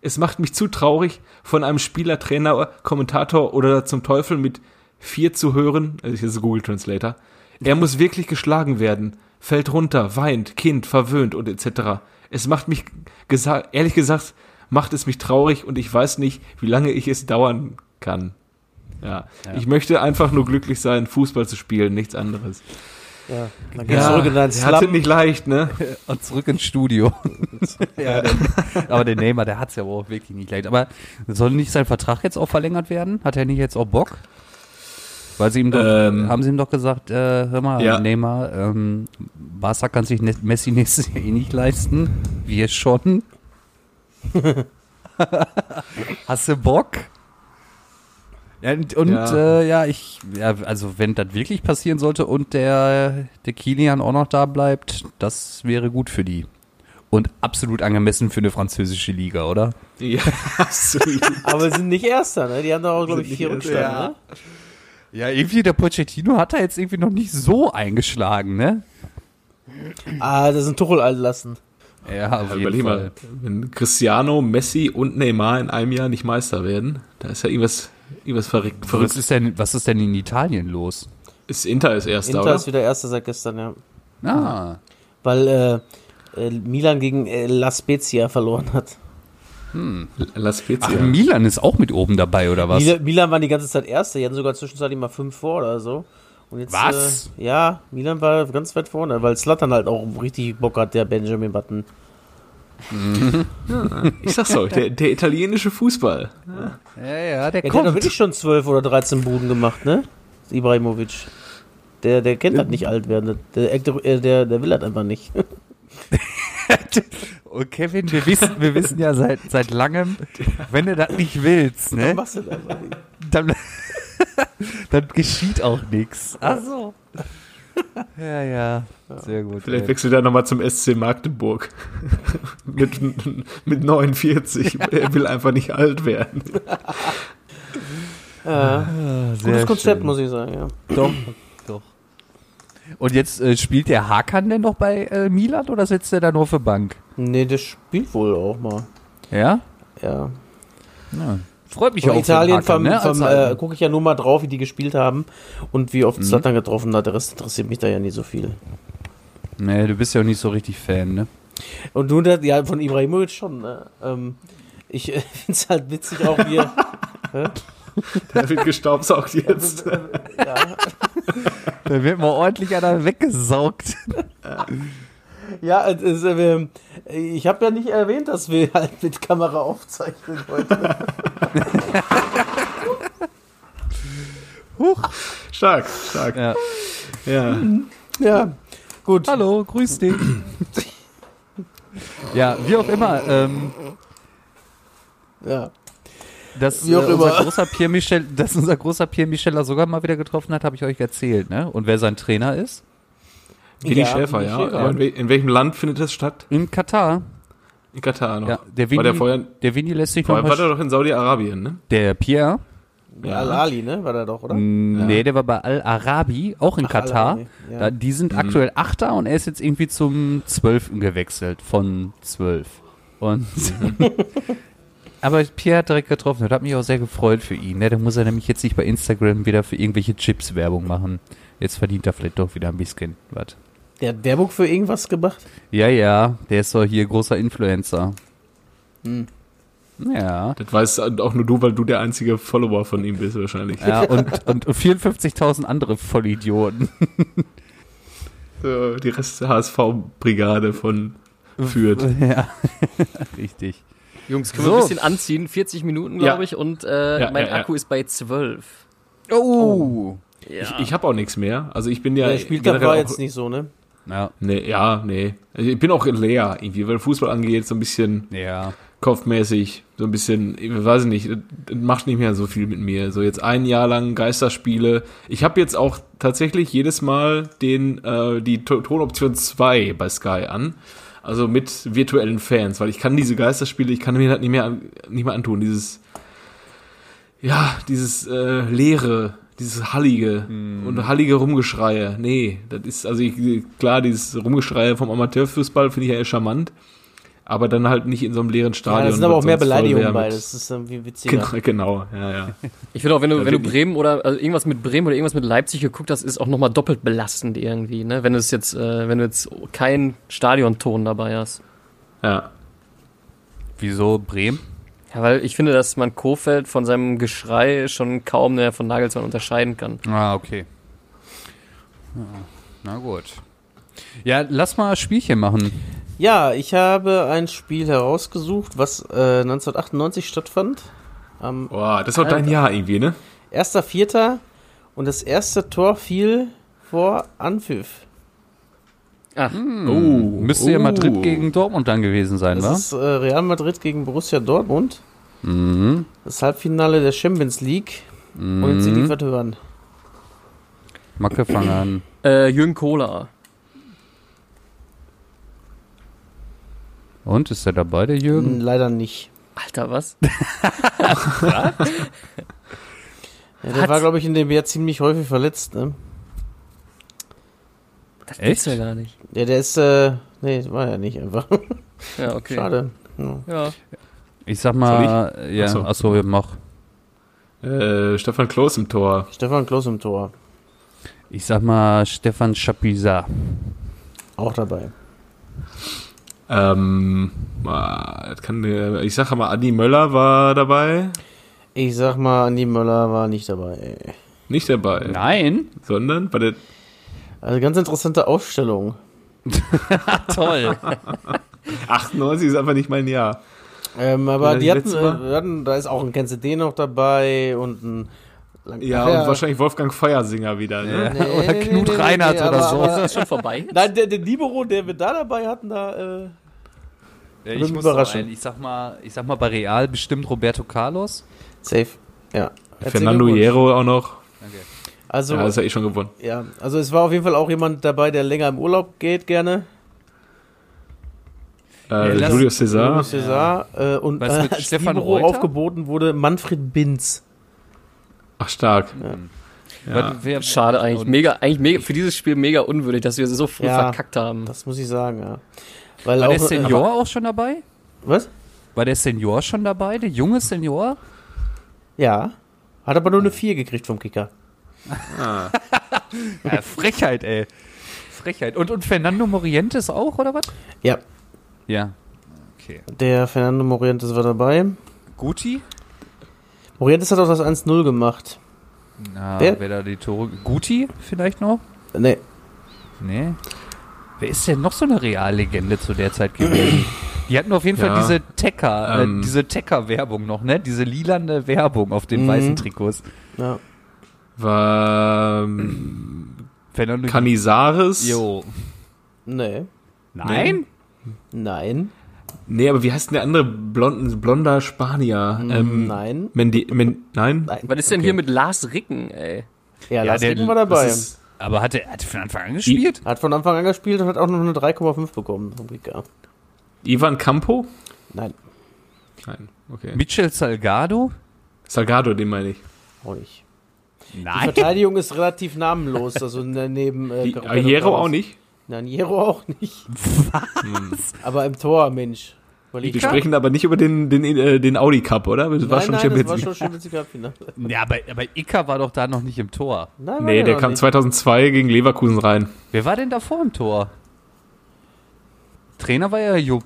Es macht mich zu traurig, von einem Spieler, Trainer, Kommentator oder zum Teufel mit vier zu hören. Also ich ist Google Translator. Er muss wirklich geschlagen werden, fällt runter, weint, Kind, verwöhnt und etc. Es macht mich, gesa ehrlich gesagt, macht es mich traurig und ich weiß nicht, wie lange ich es dauern kann. Ja. Ich möchte einfach nur glücklich sein, Fußball zu spielen, nichts anderes. Ja. Dann gehst du zurück in hatte Slum. nicht leicht, ne? Und zurück ins Studio. ja, der, aber der Neymar, der hat's ja auch wirklich nicht leicht. Aber soll nicht sein Vertrag jetzt auch verlängert werden? Hat er nicht jetzt auch Bock? Weil sie ihm doch, Ähm, haben sie ihm doch gesagt, äh, hör mal, ja. Neymar, ähm, Barca kann sich Messi nächstes Jahr eh nicht leisten. Wir schon. Hast du Bock? Ja, und und Ja. Äh, ja, ich, ja, also wenn das wirklich passieren sollte und der, der Kilian auch noch da bleibt, das wäre gut für die. Und absolut angemessen für eine französische Liga, oder? Ja, absolut. Aber wir sind nicht Erster, ne? Die haben da auch, glaube ich, vier Rückstand, Erster. ne? Ja, irgendwie der Pochettino hat da jetzt irgendwie noch nicht so eingeschlagen, ne? Ah, das sind Tuchel lassen. Ja, auf Ja, jeden überleg Fall. mal, wenn Cristiano, Messi und Neymar in einem Jahr nicht Meister werden, da ist ja irgendwas, irgendwas verrückt. Was verrückt. ist denn, was ist denn in Italien los? Ist Inter ist erster, Inter oder? ist wieder Erster seit gestern, ja. Ah, Weil äh, äh, Milan gegen äh, La Spezia verloren hat. La Spezia. Ach, Milan ist auch mit oben dabei, oder was? Milan, Milan waren die ganze Zeit Erster, die hatten sogar zwischenzeitlich mal fünf vor oder so. Und jetzt, Was? Äh, ja, Milan war ganz weit vorne, weil Slatan halt auch richtig Bock hat, der Benjamin Button. Ich sag's euch, der, der italienische Fußball. ja, ja, der Ja, der hat kommt. doch wirklich schon 12 oder 13 Buden gemacht, ne? Ibrahimovic. Der, der kennt halt nicht alt werden. Der, der, der, der will halt einfach nicht. Und Kevin, wir wissen, wir wissen ja seit, seit langem, wenn du das nicht willst, Dann ne, machst du das nicht. dann, dann geschieht auch nichts. Ach so. Ja, ja, sehr gut. Vielleicht ey. wechselt er nochmal zum SC Magdeburg. mit, mit 49. Er will einfach nicht alt werden. Ja, Ah, sehr gutes Konzept, schön. muss ich sagen, ja. Doch. Und jetzt äh, spielt der Hakan denn noch bei äh, Milan oder sitzt er da nur für Bank? Nee, der spielt wohl auch mal. Ja? Ja. ja. Freut mich In auch Italien Hakan, ne, äh, gucke ich ja nur mal drauf, wie die gespielt haben und wie Mhm. oft Zlatan getroffen hat. Der Rest interessiert mich da ja nicht so viel. Nee, du bist ja auch nicht so richtig Fan, ne? Und du, das- ja, von Ibrahimovic schon. Ne? Ähm, ich äh, finde es halt witzig auch, wie er- Der wird gestaubsaugt jetzt. ja, Da wird mal ordentlich einer weggesaugt. ja ist, äh, ich habe ja nicht erwähnt, dass wir halt mit Kamera aufzeichnen heute. Stark, stark. Ja. Ja. ja, gut. Hallo, grüß dich. ja, wie auch immer, ähm, Ja. Dass, Wie auch äh, unser großer Pierre Michel, dass unser großer Pierre Micheler sogar mal wieder getroffen hat, habe ich euch erzählt, ne? Und wer sein Trainer ist? Willi Ja, Schäfer, ja. Schäfer. Aber in, wel in welchem Land findet das statt? In Katar. In Katar noch. Ja, der war der vorher, der Vini lässt sich noch vorher war mal der doch in Saudi-Arabien, ne? Der Pierre? Ja. Al-Ali, ne? War der doch, oder? Mm, Nee, der war bei Al-Arabi, auch in Ach, Katar. Ja. Da, die sind aktuell Achter und er ist jetzt irgendwie zum Zwölften gewechselt, von zwölf. Und Aber Pierre hat direkt getroffen, das hat mich auch sehr gefreut für ihn. Ne? Da muss er nämlich jetzt nicht bei Instagram wieder für irgendwelche Chips Werbung machen. Jetzt verdient er vielleicht doch wieder ein bisschen was. Der hat Werbung für irgendwas gemacht? Ja, ja, der ist doch hier großer Influencer. Hm. Ja. Das weißt auch nur du, weil du der einzige Follower von ihm bist wahrscheinlich. Ja, und, und 54.000 andere Vollidioten. So, die Rest der HSV-Brigade von Fürth. Ja, richtig. Jungs, können So. wir ein bisschen anziehen? 40 Minuten, Ja. glaube ich, und äh, Ja, mein ja, ja. Akku ist bei 12. Oh. Ja. Ich, ich habe auch nichts mehr. Also ich bin ja. der spielt da generell war auch- jetzt nicht so, ne? Ja, Nee, ja, nee. Also ich bin auch leer irgendwie, weil Fußball angeht, so ein bisschen ja. kopfmäßig, so ein bisschen, ich weiß nicht, macht nicht mehr so viel mit mir. So jetzt ein Jahr lang Geisterspiele. Ich habe jetzt auch tatsächlich jedes Mal den äh, die To- Tonoption 2 bei Sky an. Also mit virtuellen Fans, weil ich kann diese Geisterspiele, ich kann mir das nicht mehr nicht mehr antun, dieses ja, dieses äh, leere, dieses hallige und hallige Rumgeschreie. Nee, das ist also ich, klar, dieses Rumgeschreie vom Amateurfußball finde ich ja eher charmant, aber dann halt nicht in so einem leeren Ja, Stadion. da sind aber auch mehr Beleidigungen bei. Das ist irgendwie witziger. Genau, genau, ja, ja. Ich finde auch, wenn du, Ja, wenn du. Bremen oder also irgendwas mit Bremen oder irgendwas mit Leipzig geguckt hast, ist auch nochmal doppelt belastend irgendwie, ne? Wenn du es jetzt, äh, wenn du jetzt keinen Stadionton dabei hast. ja. Wieso Bremen? Ja, weil ich finde, dass man Kofeld von seinem Geschrei schon kaum mehr von Nagelsmann unterscheiden kann. Ah, okay. Ja, na gut. Ja, lass mal ein Spielchen machen. Ja, ich habe ein Spiel herausgesucht, was äh, 1998 stattfand. Am Boah, das auch dein Jahr irgendwie, ne? 1.4. und das erste Tor fiel vor Anpfiff. Ach, Oh, Müsste ja oh. Madrid gegen Dortmund dann gewesen sein, Das wa? ist äh, Real Madrid gegen Borussia Dortmund. Mhm. Das Halbfinale der Champions League. Und jetzt die Mhm. liefert hören. Macke, fang an. äh, Jürgen Kohler. Und, ist er dabei, der Jürgen? Leider nicht. Alter, was? Ja, der Was? war, glaube ich, in dem Jahr ziemlich häufig verletzt. Ne? Das Echt? ja gar nicht. Ja, der ist, äh, nee, war ja nicht einfach. Ja, okay. Schade. Ja. Ja. Ich sag mal, ja, Achso. achso, wir mach. Äh, Stefan Klos im Tor. Stefan Klos im Tor. Ich sag mal Stefan Chapuisat. Auch dabei. Ähm, das kann, der- ich sage mal, Adi Möller war dabei. Ich sag mal, Andi Möller war nicht dabei. Nicht dabei. Nein? Sondern bei der Also ganz interessante Aufstellung. Toll. 98 ist einfach nicht mein Jahr. Ähm, aber Ja, die die hatten, äh, hatten, da ist auch ein Ken CD noch dabei und ein Lang- Ja, Ach und wahrscheinlich Wolfgang Feiersinger wieder, ne? Nee, Oder nee, Knut nee, Reinhardt nee, oder aber- so. aber- Ist schon vorbei? jetzt? Nein, der, der Libero, der wir da dabei hatten, da, äh, Ja, Würde ich mich muss einen. Ich sag mal, ich sag mal bei Real bestimmt Roberto Carlos. safe. Ja. Fernando. Hierro auch noch. Also, Ja, das ist ja eh schon gewonnen. ja, also es war auf jeden Fall auch jemand dabei, der länger im Urlaub geht, gerne. Äh, Julio Cesar. Julius Cesar. Äh, und Was äh, als Stefan Libero Reuter? aufgeboten wurde Manfred Binz. Ach, stark. Ja. Was- wer- Schade eigentlich. Mega, eigentlich mega, für dieses Spiel mega unwürdig, dass wir so früh Ja. verkackt haben. Das muss ich sagen, ja. Weil War auch, der äh, Senior auch schon dabei? Was? War der Senior schon dabei? Der junge Senior? Ja. Hat aber nur eine 4 gekriegt vom Kicker. Ja, Frechheit, ey. Frechheit. Und, und Fernando Morientes auch, oder was? Ja. Ja. Okay. Der Fernando Morientes war dabei. Guti? Morientes hat auch das 1-0 gemacht. Na, Wer? wer da die Tore. Guti vielleicht noch? Nee. Nee. Wer ist denn noch so eine Reallegende zu der Zeit gewesen? Die hatten auf jeden Fall Ja. diese Tecker, Ähm. äh, diese Tecker-Werbung noch, ne? Diese lilane Werbung auf den Mhm. weißen Trikots. Ja. War ähm, Canizares. Jo. Nee. Nein? Nein. Nee, aber wie heißt denn der andere blonden, blonder Spanier? Ähm, Nein. Mendi, Men, nein? Nein. Was ist denn Okay. hier mit Lars Ricken, ey? Ja, Ja, Lars der- Ricken war dabei. Ist, Aber hat er, hat von Anfang an gespielt? Hat von Anfang an gespielt und hat auch noch eine 3,5 bekommen. Ivan Campo? Nein, Nein, okay. Michel Salgado? Salgado, den meine ich. auch nicht. Die Nein. Verteidigung ist relativ namenlos, also ne- neben äh, Die, Carlos. auch nicht. Nein, Hierro auch nicht. Was? Aber im Tor, Mensch. Überleg Wir sprechen aber nicht über den, den, äh, den Audi Cup, oder? Das war nein, schon nein, Champions das war schon Champions League Halbfinale. Ja, aber, aber Ica war doch da noch nicht im Tor. Nein, war Nee, der kam nicht. 2002 gegen Leverkusen rein. Wer war denn davor im Tor? Trainer war ja Jupp.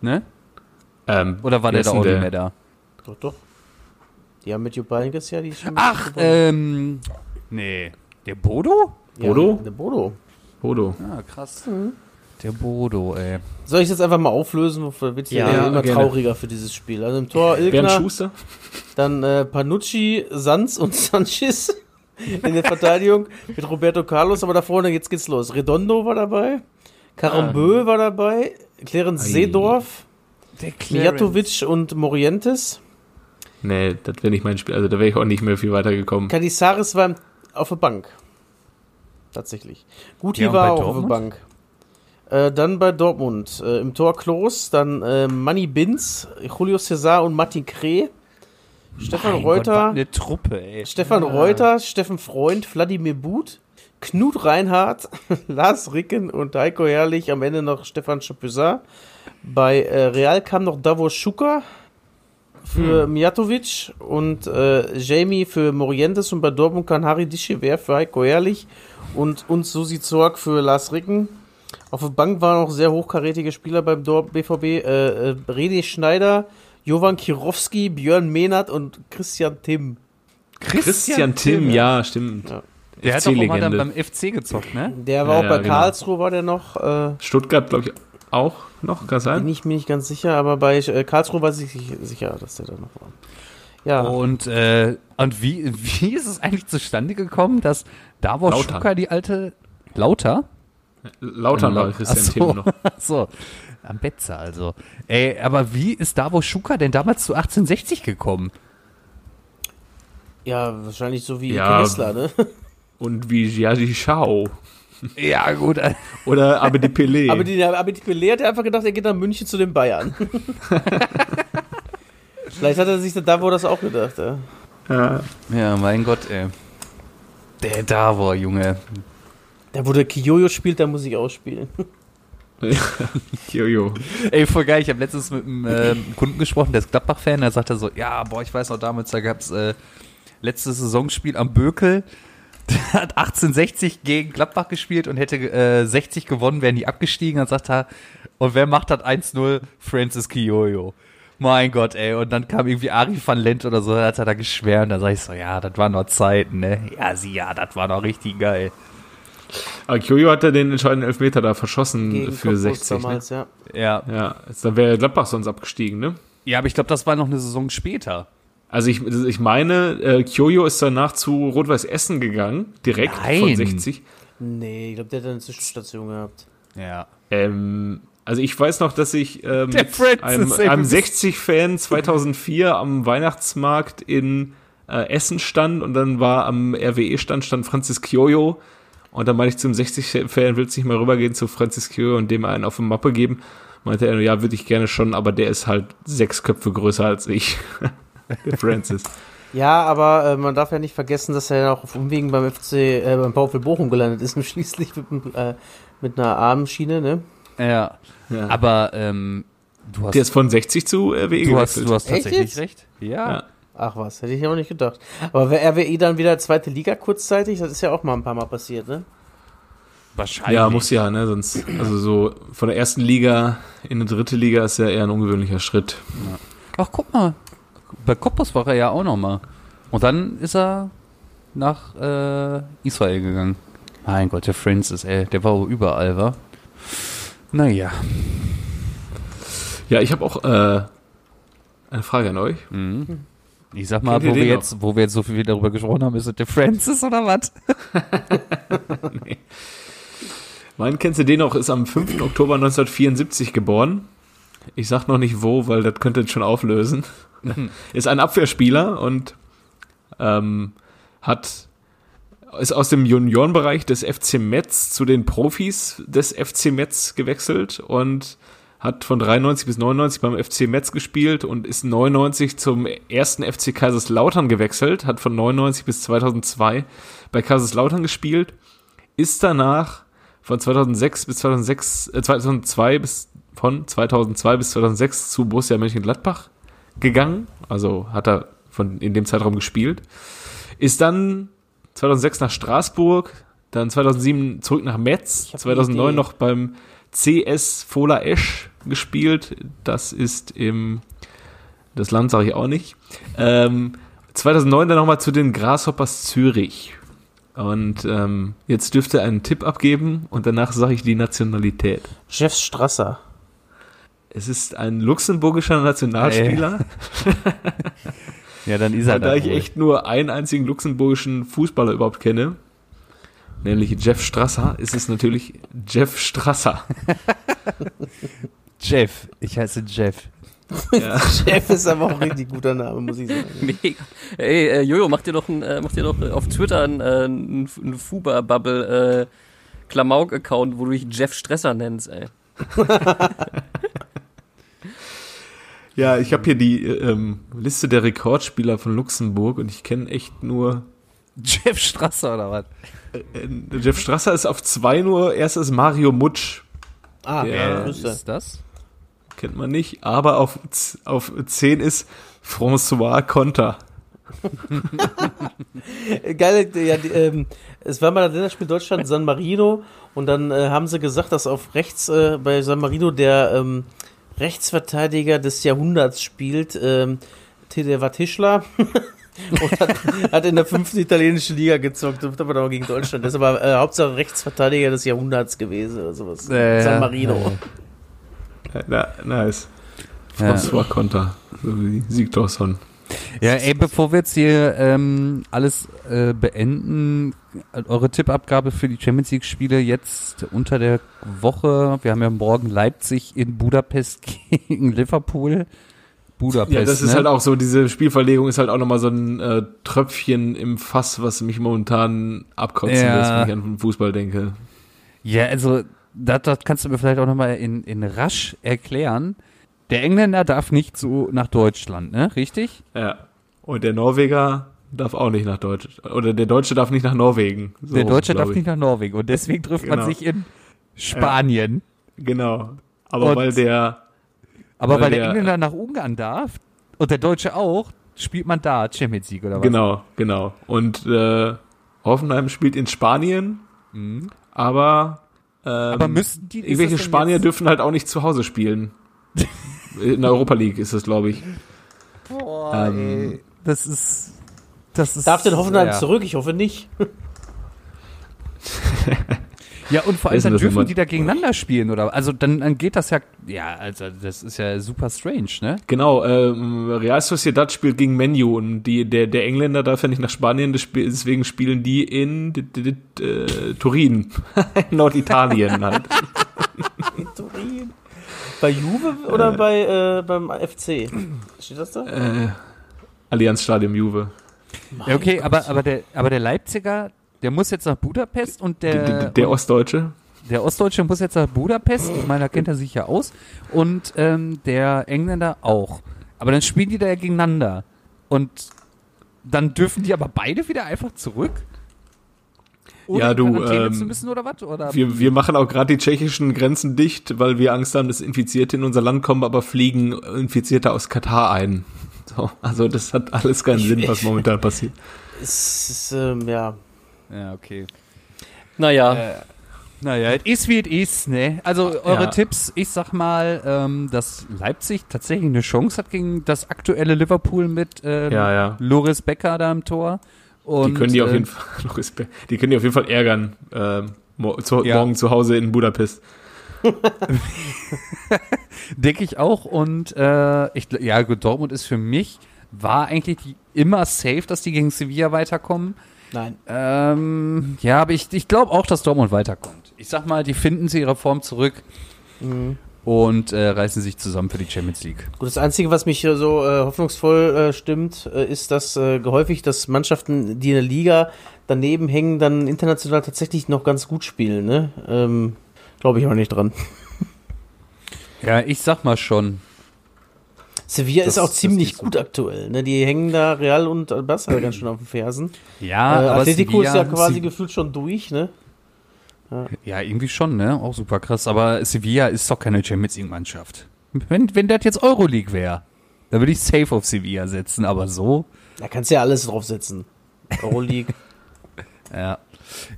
Ne? Ähm, Oder war der da auch nicht mehr da? Doch, doch. Die haben mit Jupp Heynckes ja die schon Ach, ähm. Nee. Der Bodo? ja, Bodo? Der Bodo. Bodo. Ah, krass. Der Bodo, ey. Soll ich jetzt einfach mal auflösen? Wofür wird Ja, ja, immer gerne. trauriger für dieses Spiel? Also im Tor Bernd Ilkner, Schuster? dann äh, Panucci, Sanz und Sanchez in der Verteidigung mit Roberto Carlos, aber da vorne, jetzt geht's los. Redondo war dabei, Karambö war dabei, Clarence Ei. Seedorf, Der Mijatovic und Morientes. Nee, das wäre nicht mein Spiel. Also da wäre ich auch nicht mehr viel weitergekommen. Canizares war auf der Bank. Tatsächlich. Guti Ja, war auch auf Dortmund? der Bank. Äh, dann bei Dortmund. Äh, Im Tor Klos, dann äh, Manny Binz, Julio Cesar und Martin Kreh. Stefan Mein Gott, Reuter, eine Truppe, ey. Stefan Reuter, Steffen Freund, Wladimir But, Knut Reinhardt, Lars Ricken und Heiko Herrlich. Am Ende noch Stefan Chapuisat. Bei äh, Real kam noch Davos Schuka für Mijatovic und äh, Jamie für Morientes und bei Dortmund kann Harry Dischewer für Heiko Herrlich und uns Susi Zorg für Lars Ricken. Auf der Bank waren auch sehr hochkarätige Spieler beim BVB. Äh, äh, Redi Schneider, Jovan Kirowski, Björn Mehnert und Christian Timm. Christian Tim, ja, stimmt. Ja. Der hat doch auch mal dann beim FC gezockt, ne? Der war Ja, auch ja, bei genau. Karlsruhe, war der noch. Äh, Stuttgart, glaube ich, auch noch, kann bin sein? ich mir nicht ganz sicher, aber bei äh, Karlsruhe war ich sich- sicher, dass der da noch war. Ja, Und, äh, und wie, wie ist es eigentlich zustande gekommen, dass Davos. Schuka die alte Lauter? Lautern war Ach Christian so. Tim noch. Ach so, am Betze also. Ey, aber wie ist Davos Schuka denn damals zu 1860 gekommen? ja, wahrscheinlich so wie Ja. Ike Hessler, ne? Und wie Jiaji Shao. Ja, gut. Oder Abedi Pelé. Aber die, aber die Pelé hat einfach gedacht, er geht nach München zu den Bayern. Vielleicht hat er sich da wo das auch gedacht, ja. ja. Ja, mein Gott, ey. Der Davor, Junge. Da wo der Kiyoyo spielt, da muss ich auch spielen. Jojo. Ey, voll geil. Ich habe letztens mit einem äh, Kunden gesprochen, der ist Gladbach-Fan. Der sagte so, ja, boah, ich weiß noch damals, da gab's äh, letztes Saisonspiel am Bökel. Der hat 1860 gegen Gladbach gespielt und hätte äh, 60 gewonnen, wären die abgestiegen. Dann sagt er, und wer macht das 1-0? Francis Kiyoyo. Mein Gott, ey. Und dann kam irgendwie Ari van Lent oder so, da hat er da geschwärmt. Da sag ich so, ja, das waren noch Zeiten, ne? Ja, sie, ja, das war noch richtig geil. Aber Jojo hat ja den entscheidenden Elfmeter da verschossen Gegen für Cottbus 60. Ne? damals, ja. Ja. Ja, dann wäre Gladbach sonst abgestiegen, ne? Ja, aber ich glaube, das war noch eine Saison später. Also ich, ich meine, äh, Kyoyo ist danach zu Rot-Weiß Essen gegangen, direkt Nein. von 60. Nee, ich glaube, der hat eine Zwischenstation gehabt. Ja. Ähm, also ich weiß noch, dass ich ähm, einem, einem du bist- 60-Fan 2004 am Weihnachtsmarkt in äh, Essen stand und dann war am RWE-Stand stand Francis Kyoyo und dann meinte ich zum 60-Fan, willst du nicht mal rübergehen zu Francis Kyoyo und dem einen auf die Mappe geben? Meinte er, ja, würde ich gerne schon, aber der ist halt sechs Köpfe größer als ich. der Francis. Ja, aber äh, man darf ja nicht vergessen, dass er ja auch auf Umwegen beim FC, äh, beim VfL Bochum gelandet ist und schließlich mit, äh, mit einer Armschiene, ne? Ja. Ja. Aber ähm, du hast, Der ist von 60 zu RWE du hast, du hast tatsächlich recht. Ja. Ja. Ach was, hätte ich ja auch nicht gedacht. Aber wäre RWE dann wieder zweite Liga kurzzeitig? Das ist ja auch mal ein paar Mal passiert, ne? Wahrscheinlich. Ja, muss ja, ne? Sonst, also so von der ersten Liga in eine dritte Liga ist ja eher ein ungewöhnlicher Schritt. Ach, guck mal. Bei Koppos war er ja auch noch mal. Und dann ist er nach äh, Israel gegangen. Mein Gott, der Francis, ey, der war überall, war. Naja. Ja, ich habe auch äh, eine Frage an euch. Mhm. Ich sag mal, wo wir, noch? jetzt, wo wir jetzt so viel darüber gesprochen haben, ist es der Francis oder was? Mein kennst du den noch, ist am 5. Oktober 1974 geboren. Ich sag noch nicht wo, weil das könnte schon auflösen. ist ein Abwehrspieler und ähm, hat ist aus dem Juniorenbereich des FC Metz zu den Profis des FC Metz gewechselt und hat von 93 bis 99 beim FC Metz gespielt und ist 99 zum ersten FC Kaiserslautern gewechselt, hat von 99 bis 2002 bei Kaiserslautern gespielt, ist danach von 2006 bis 2006, äh, 2002 bis von 2002 bis 2006 zu Borussia Mönchengladbach gegangen, also hat er von in dem Zeitraum gespielt, ist dann 2006 nach Straßburg, dann 2007 zurück nach Metz, Ich hab eine 2009 Idee. noch beim CS Fola Esch gespielt, das ist im das Land sage ich auch nicht. Ähm, 2009 dann nochmal zu den Grasshoppers Zürich. Und ähm, jetzt dürfte er einen Tipp abgeben und danach sage ich die Nationalität. Jeff Strasser. Es ist ein luxemburgischer Nationalspieler. Ja, dann ist er Und da ich wohl. echt nur einen einzigen luxemburgischen Fußballer überhaupt kenne, nämlich Jeff Strasser, ist es natürlich Jeff Strasser. Jeff. Ich heiße Jeff. Ja. Jeff ist aber auch ein richtig guter Name, muss ich sagen. Mega. Ey, äh, Jojo, mach dir doch, ein, äh, mach dir doch äh, auf Twitter einen, äh, einen Fuba-Bubble äh, Klamauk-Account, wo du dich Jeff Stresser nennst, ey. ja, ich habe hier die ähm, Liste der Rekordspieler von Luxemburg und ich kenne echt nur Jeff Strasser oder was? äh, Jeff Strasser ist auf zwei nur, erst ist Mario Mutsch, Ah, Wer ist das? kennt man nicht, aber auf, auf zehn ist François Conter. Geil, ja, die, ähm, es war mal das Länderspiel Deutschland San Marino und dann äh, haben sie gesagt, dass auf rechts äh, bei San Marino der ähm, Rechtsverteidiger des Jahrhunderts spielt. Ähm, der war Tischler und hat, hat in der fünften italienischen Liga gezockt, aber gegen Deutschland. Das ist aber äh, Hauptsache Rechtsverteidiger des Jahrhunderts gewesen oder sowas. Äh, San Marino. Ja, na, nice. Ja. François Conter, so wie Siegdorsson. Ja, ey, bevor wir jetzt hier ähm, alles äh, beenden, eure Tippabgabe für die Champions League-Spiele jetzt unter der Woche. Wir haben ja morgen Leipzig in Budapest gegen Liverpool. Budapest. Ja, das ist ne? halt auch so, diese Spielverlegung ist halt auch nochmal so ein äh, Tröpfchen im Fass, was mich momentan abkotzen Ja. lässt, wenn ich an den Fußball denke. Ja, also das, das kannst du mir vielleicht auch nochmal in, in rasch erklären. Der Engländer darf nicht so nach Deutschland, ne? Richtig? Ja. Und der Norweger darf auch nicht nach Deutschland. Oder der Deutsche darf nicht nach Norwegen. So, der Deutsche darf ich. nicht nach Norwegen und deswegen trifft man Genau. sich in Spanien. Genau. Aber Und- weil der, Aber Weil weil der der- Engländer nach Ungarn darf und der Deutsche auch, spielt man da Champions League oder was? genau, genau. Und äh, Hoffenheim spielt in Spanien, aber ähm, Mhm. Aber müssten die irgendwelche das Spanier jetzt- dürfen halt auch nicht zu Hause spielen. In der Europa League ist es, glaube ich. Boah, Ähm, ey, das ist das ist Darf denn Hoffenheim ja. zurück? Ich hoffe nicht. Ja, und vor allem dann dürfen die da gegeneinander spielen, oder? Also dann, dann geht das ja, ja, also das ist ja super strange, ne? Genau, ähm, Real Sociedad spielt gegen Menu und die, der, der Engländer darf ja nicht nach Spanien, deswegen spielen die in äh, Turin, in Norditalien halt. Turin. Bei Juve oder bei äh, beim FC? Steht das da? Äh, Allianz Stadium Juve. Ja, okay, aber, aber, der, aber der Leipziger, der muss jetzt nach Budapest und der, Der, der und Ostdeutsche. der Ostdeutsche muss jetzt nach Budapest. Ich meine, da kennt er sich ja aus. Und ähm, der Engländer auch. Aber dann spielen die da ja gegeneinander. Und dann dürfen die aber beide wieder einfach zurück? Ohne Ja, du, ähm, zu müssen oder was? Oder? Wir, wir machen auch gerade die tschechischen Grenzen dicht, weil wir Angst haben, dass Infizierte in unser Land kommen, aber fliegen Infizierte aus Katar ein. So, also das hat alles keinen Sinn, was momentan passiert. Es ist, ähm, ja. Ja, okay. Naja, Naja, es ist wie es ist, ne? Also eure Ja. Tipps, ich sag mal, ähm, dass Leipzig tatsächlich eine Chance hat gegen das aktuelle Liverpool mit ähm, Ja, ja. Loris Becker da im Tor. Und, Die können die auf äh, jeden Fall, Respekt. die können die auf jeden Fall ärgern, ähm, mo zu, morgen zu Hause in Budapest. Denke ich auch. Und äh, ich, ja, gut, Dortmund ist für mich, war eigentlich immer safe, dass die gegen Sevilla weiterkommen. Nein. Ähm, ja, aber ich, ich glaube auch, dass Dortmund weiterkommt. Ich sag mal, die finden sie ihre Form zurück und äh, reißen sich zusammen für die Champions League. Gut, das Einzige, was mich hier so äh, hoffnungsvoll äh, stimmt, äh, ist, dass äh, häufig, dass Mannschaften, die in der Liga daneben hängen, dann international tatsächlich noch ganz gut spielen. Ne? Ähm, Glaube ich auch nicht dran. Ja, ich sag mal schon. Sevilla Das- ist auch ziemlich geht so. gut aktuell. Ne? Die hängen da Real und Barca ganz schön auf den Fersen. Ja, äh, aber Atletico ist ja Sevilla- quasi Se- gefühlt schon durch. Ne? Ja, irgendwie schon, ne? Auch super krass. Aber Sevilla ist doch keine Champions League-Mannschaft. Wenn, wenn das jetzt Euroleague wäre, dann würde ich safe auf Sevilla setzen, aber so. Da kannst du ja alles draufsetzen. Euroleague. Ja.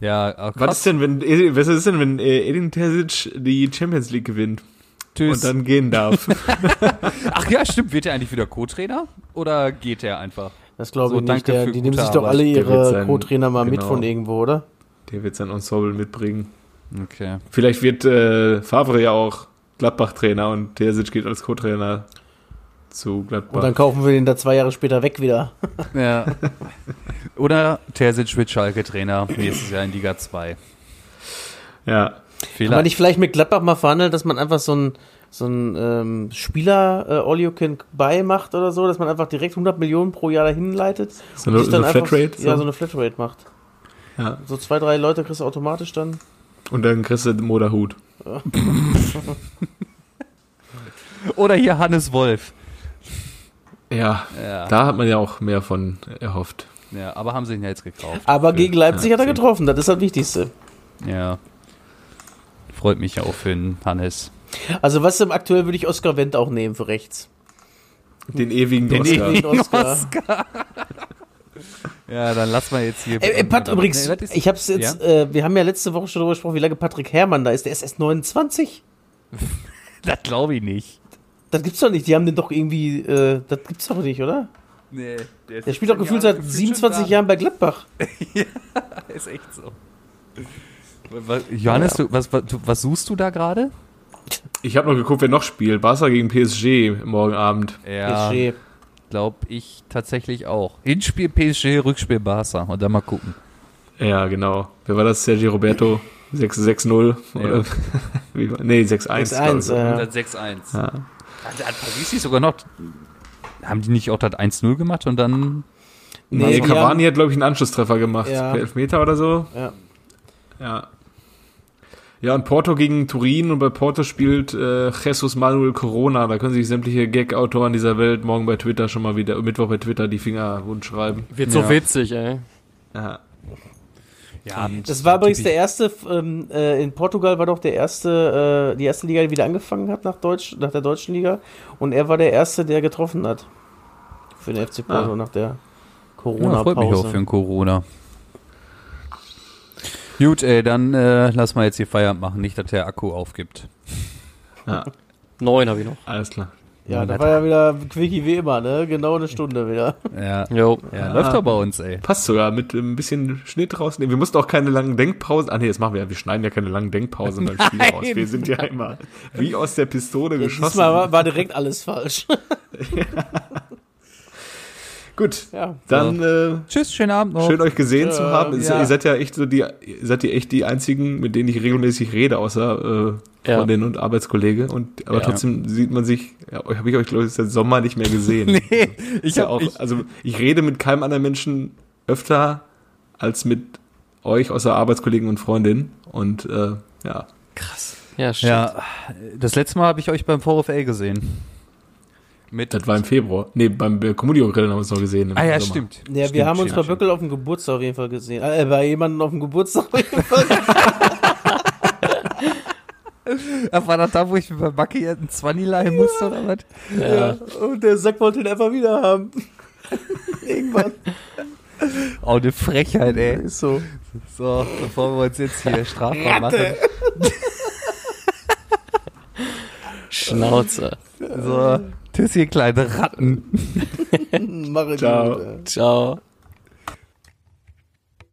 Ja, Was ist denn, wenn, was ist denn, wenn äh, Edin Terzic die Champions League gewinnt Tschüss. und dann gehen darf? Ach ja, stimmt. Wird er eigentlich wieder Co-Trainer? Oder geht er einfach? Das glaube So, ich nicht. Der, die nehmen sich doch alle ihre Co-Trainer mal mit genau. von irgendwo, oder? Der wird sein Ensemble mitbringen. Okay. Vielleicht wird äh, Favre ja auch Gladbach-Trainer und Terzic geht als Co-Trainer zu Gladbach. Und dann kaufen wir den da zwei Jahre später weg wieder. Ja. Oder Terzic wird Schalke-Trainer nächstes Jahr in Liga 2. ja, Kann man Vielleicht. nicht vielleicht mit Gladbach mal verhandeln, dass man einfach so ein so ein ähm, Spieler äh, all you can buy macht oder so, dass man einfach direkt 100 Millionen pro Jahr dahin leitet so und eine, so eine einfach Flatrate. ja so. so eine Flatrate macht. ja. So zwei drei Leute kriegst du automatisch dann. Und dann kriegst du den Moderhut. Oder hier Hannes Wolf. Ja, Ja. da hat man ja auch mehr von erhofft. ja, aber haben sie ihn ja jetzt gekauft. Aber gegen Leipzig Ja, hat er getroffen, das ist das Wichtigste. Ja. Freut mich ja auch für den Hannes. Also was im aktuell würde ich Oscar Wendt auch nehmen für rechts. Den ewigen Den Oscar. ewigen- Oscar. Ja, dann lass mal jetzt hier. Ey, ey, Pat, übrigens, Nee, ich hab's jetzt, äh, wir haben ja letzte Woche schon darüber gesprochen, wie lange Patrick Herrmann da ist. Der ist erst 29. Das glaube ich nicht. Das gibt's doch nicht. Die haben den doch irgendwie, äh, das gibt's doch nicht, oder? Nee, Der spielt doch gefühlt seit 27 Jahren bei Gladbach. Ist echt so. Johannes, du, was, was, du, was suchst du da gerade? Ich habe noch geguckt, wer noch spielt. Barca gegen PSG morgen Abend. Ja, PSG. glaube ich tatsächlich auch. Hinspiel PSG, Rückspiel Barca. Und dann mal gucken. Ja, genau. Wer war das? Sergio Roberto? 6-6-0? Oder? Wie war- nee, 6-1. 6-1, glaub ich. ja. Und dann 6-1. Ja. Hat, hat Paris nicht sogar noch. Haben die nicht auch das 1-0 gemacht und dann. Nee, die Cavani haben- hat, glaube ich, einen Anschlusstreffer gemacht. Ja. Per Elfmeter oder so. Ja. Ja. Ja, und Porto gegen Turin und bei Porto spielt äh, Jesus Manuel Corona. Da können sich sämtliche Gag-Autoren dieser Welt morgen bei Twitter schon mal wieder, Mittwoch bei Twitter die Finger wund schreiben. wird so Ja. witzig, ey. Ja. Ja, Das war übrigens der erste, ähm, äh, in Portugal war doch der erste, äh, die erste Liga, die wieder angefangen hat nach, Deutsch, nach der deutschen Liga. Und er war der Erste, der getroffen hat. Für den FC Porto Ah. nach der Ja, freut mich auch für Corona-Pause. den Corona. Gut, ey, dann äh, lass mal jetzt hier Feierabend machen, nicht, dass der Akku aufgibt. ja, Neun habe ich noch. alles klar. Ja, da war ja wieder Quickie wie immer, ne? Genau eine Stunde wieder. Ja, Jo. ja läuft doch bei uns, ey. Passt sogar mit ein bisschen Schnitt rausnehmen. Wir mussten auch keine langen Denkpausen. Ah nee, das machen wir ja. Wir schneiden ja keine langen Denkpausen beim Spiel aus. Wir sind ja immer wie aus der Pistole geschossen. Diesmal war, war direkt alles falsch. Gut, ja. dann äh, Tschüss, schönen Abend noch. schön euch gesehen zu haben. ja. Ihr seid ja echt so die, ihr seid ihr echt die einzigen, mit denen ich regelmäßig rede, außer äh, Ja. Freundin und Arbeitskollege. Und aber Ja. trotzdem sieht man sich. Ja, habe ich euch glaube ich seit Sommer nicht mehr gesehen. nee, ich ich ja hab, auch. ich, also ich rede mit keinem anderen Menschen öfter als mit euch, außer Arbeitskollegen und Freundin. Und äh, ja, Ja, stimmt. ja, das letzte Mal habe ich euch beim VfL gesehen. Mit, das war im Februar. Nee, beim Communio Grill haben wir uns noch gesehen. ah ja, Sommer. stimmt. Ja, wir Stimmt, haben uns stimmt, bei. Böckel auf dem Geburtstag auf jeden Fall gesehen. Äh, bei jemandem auf dem Geburtstag auf jeden Fall. Ach, war das da, wo ich mir bei Bucky einen 20 leihen musste oder was? ja. Und der Sack wollte ihn einfach wieder haben. Irgendwann. Oh, eine Frechheit, ey. Ist so. So, bevor wir uns jetzt hier strafbar machen. Schnauze. So, tschüss, ihr kleine Ratten. Mach ich Ciao. gut. Ciao.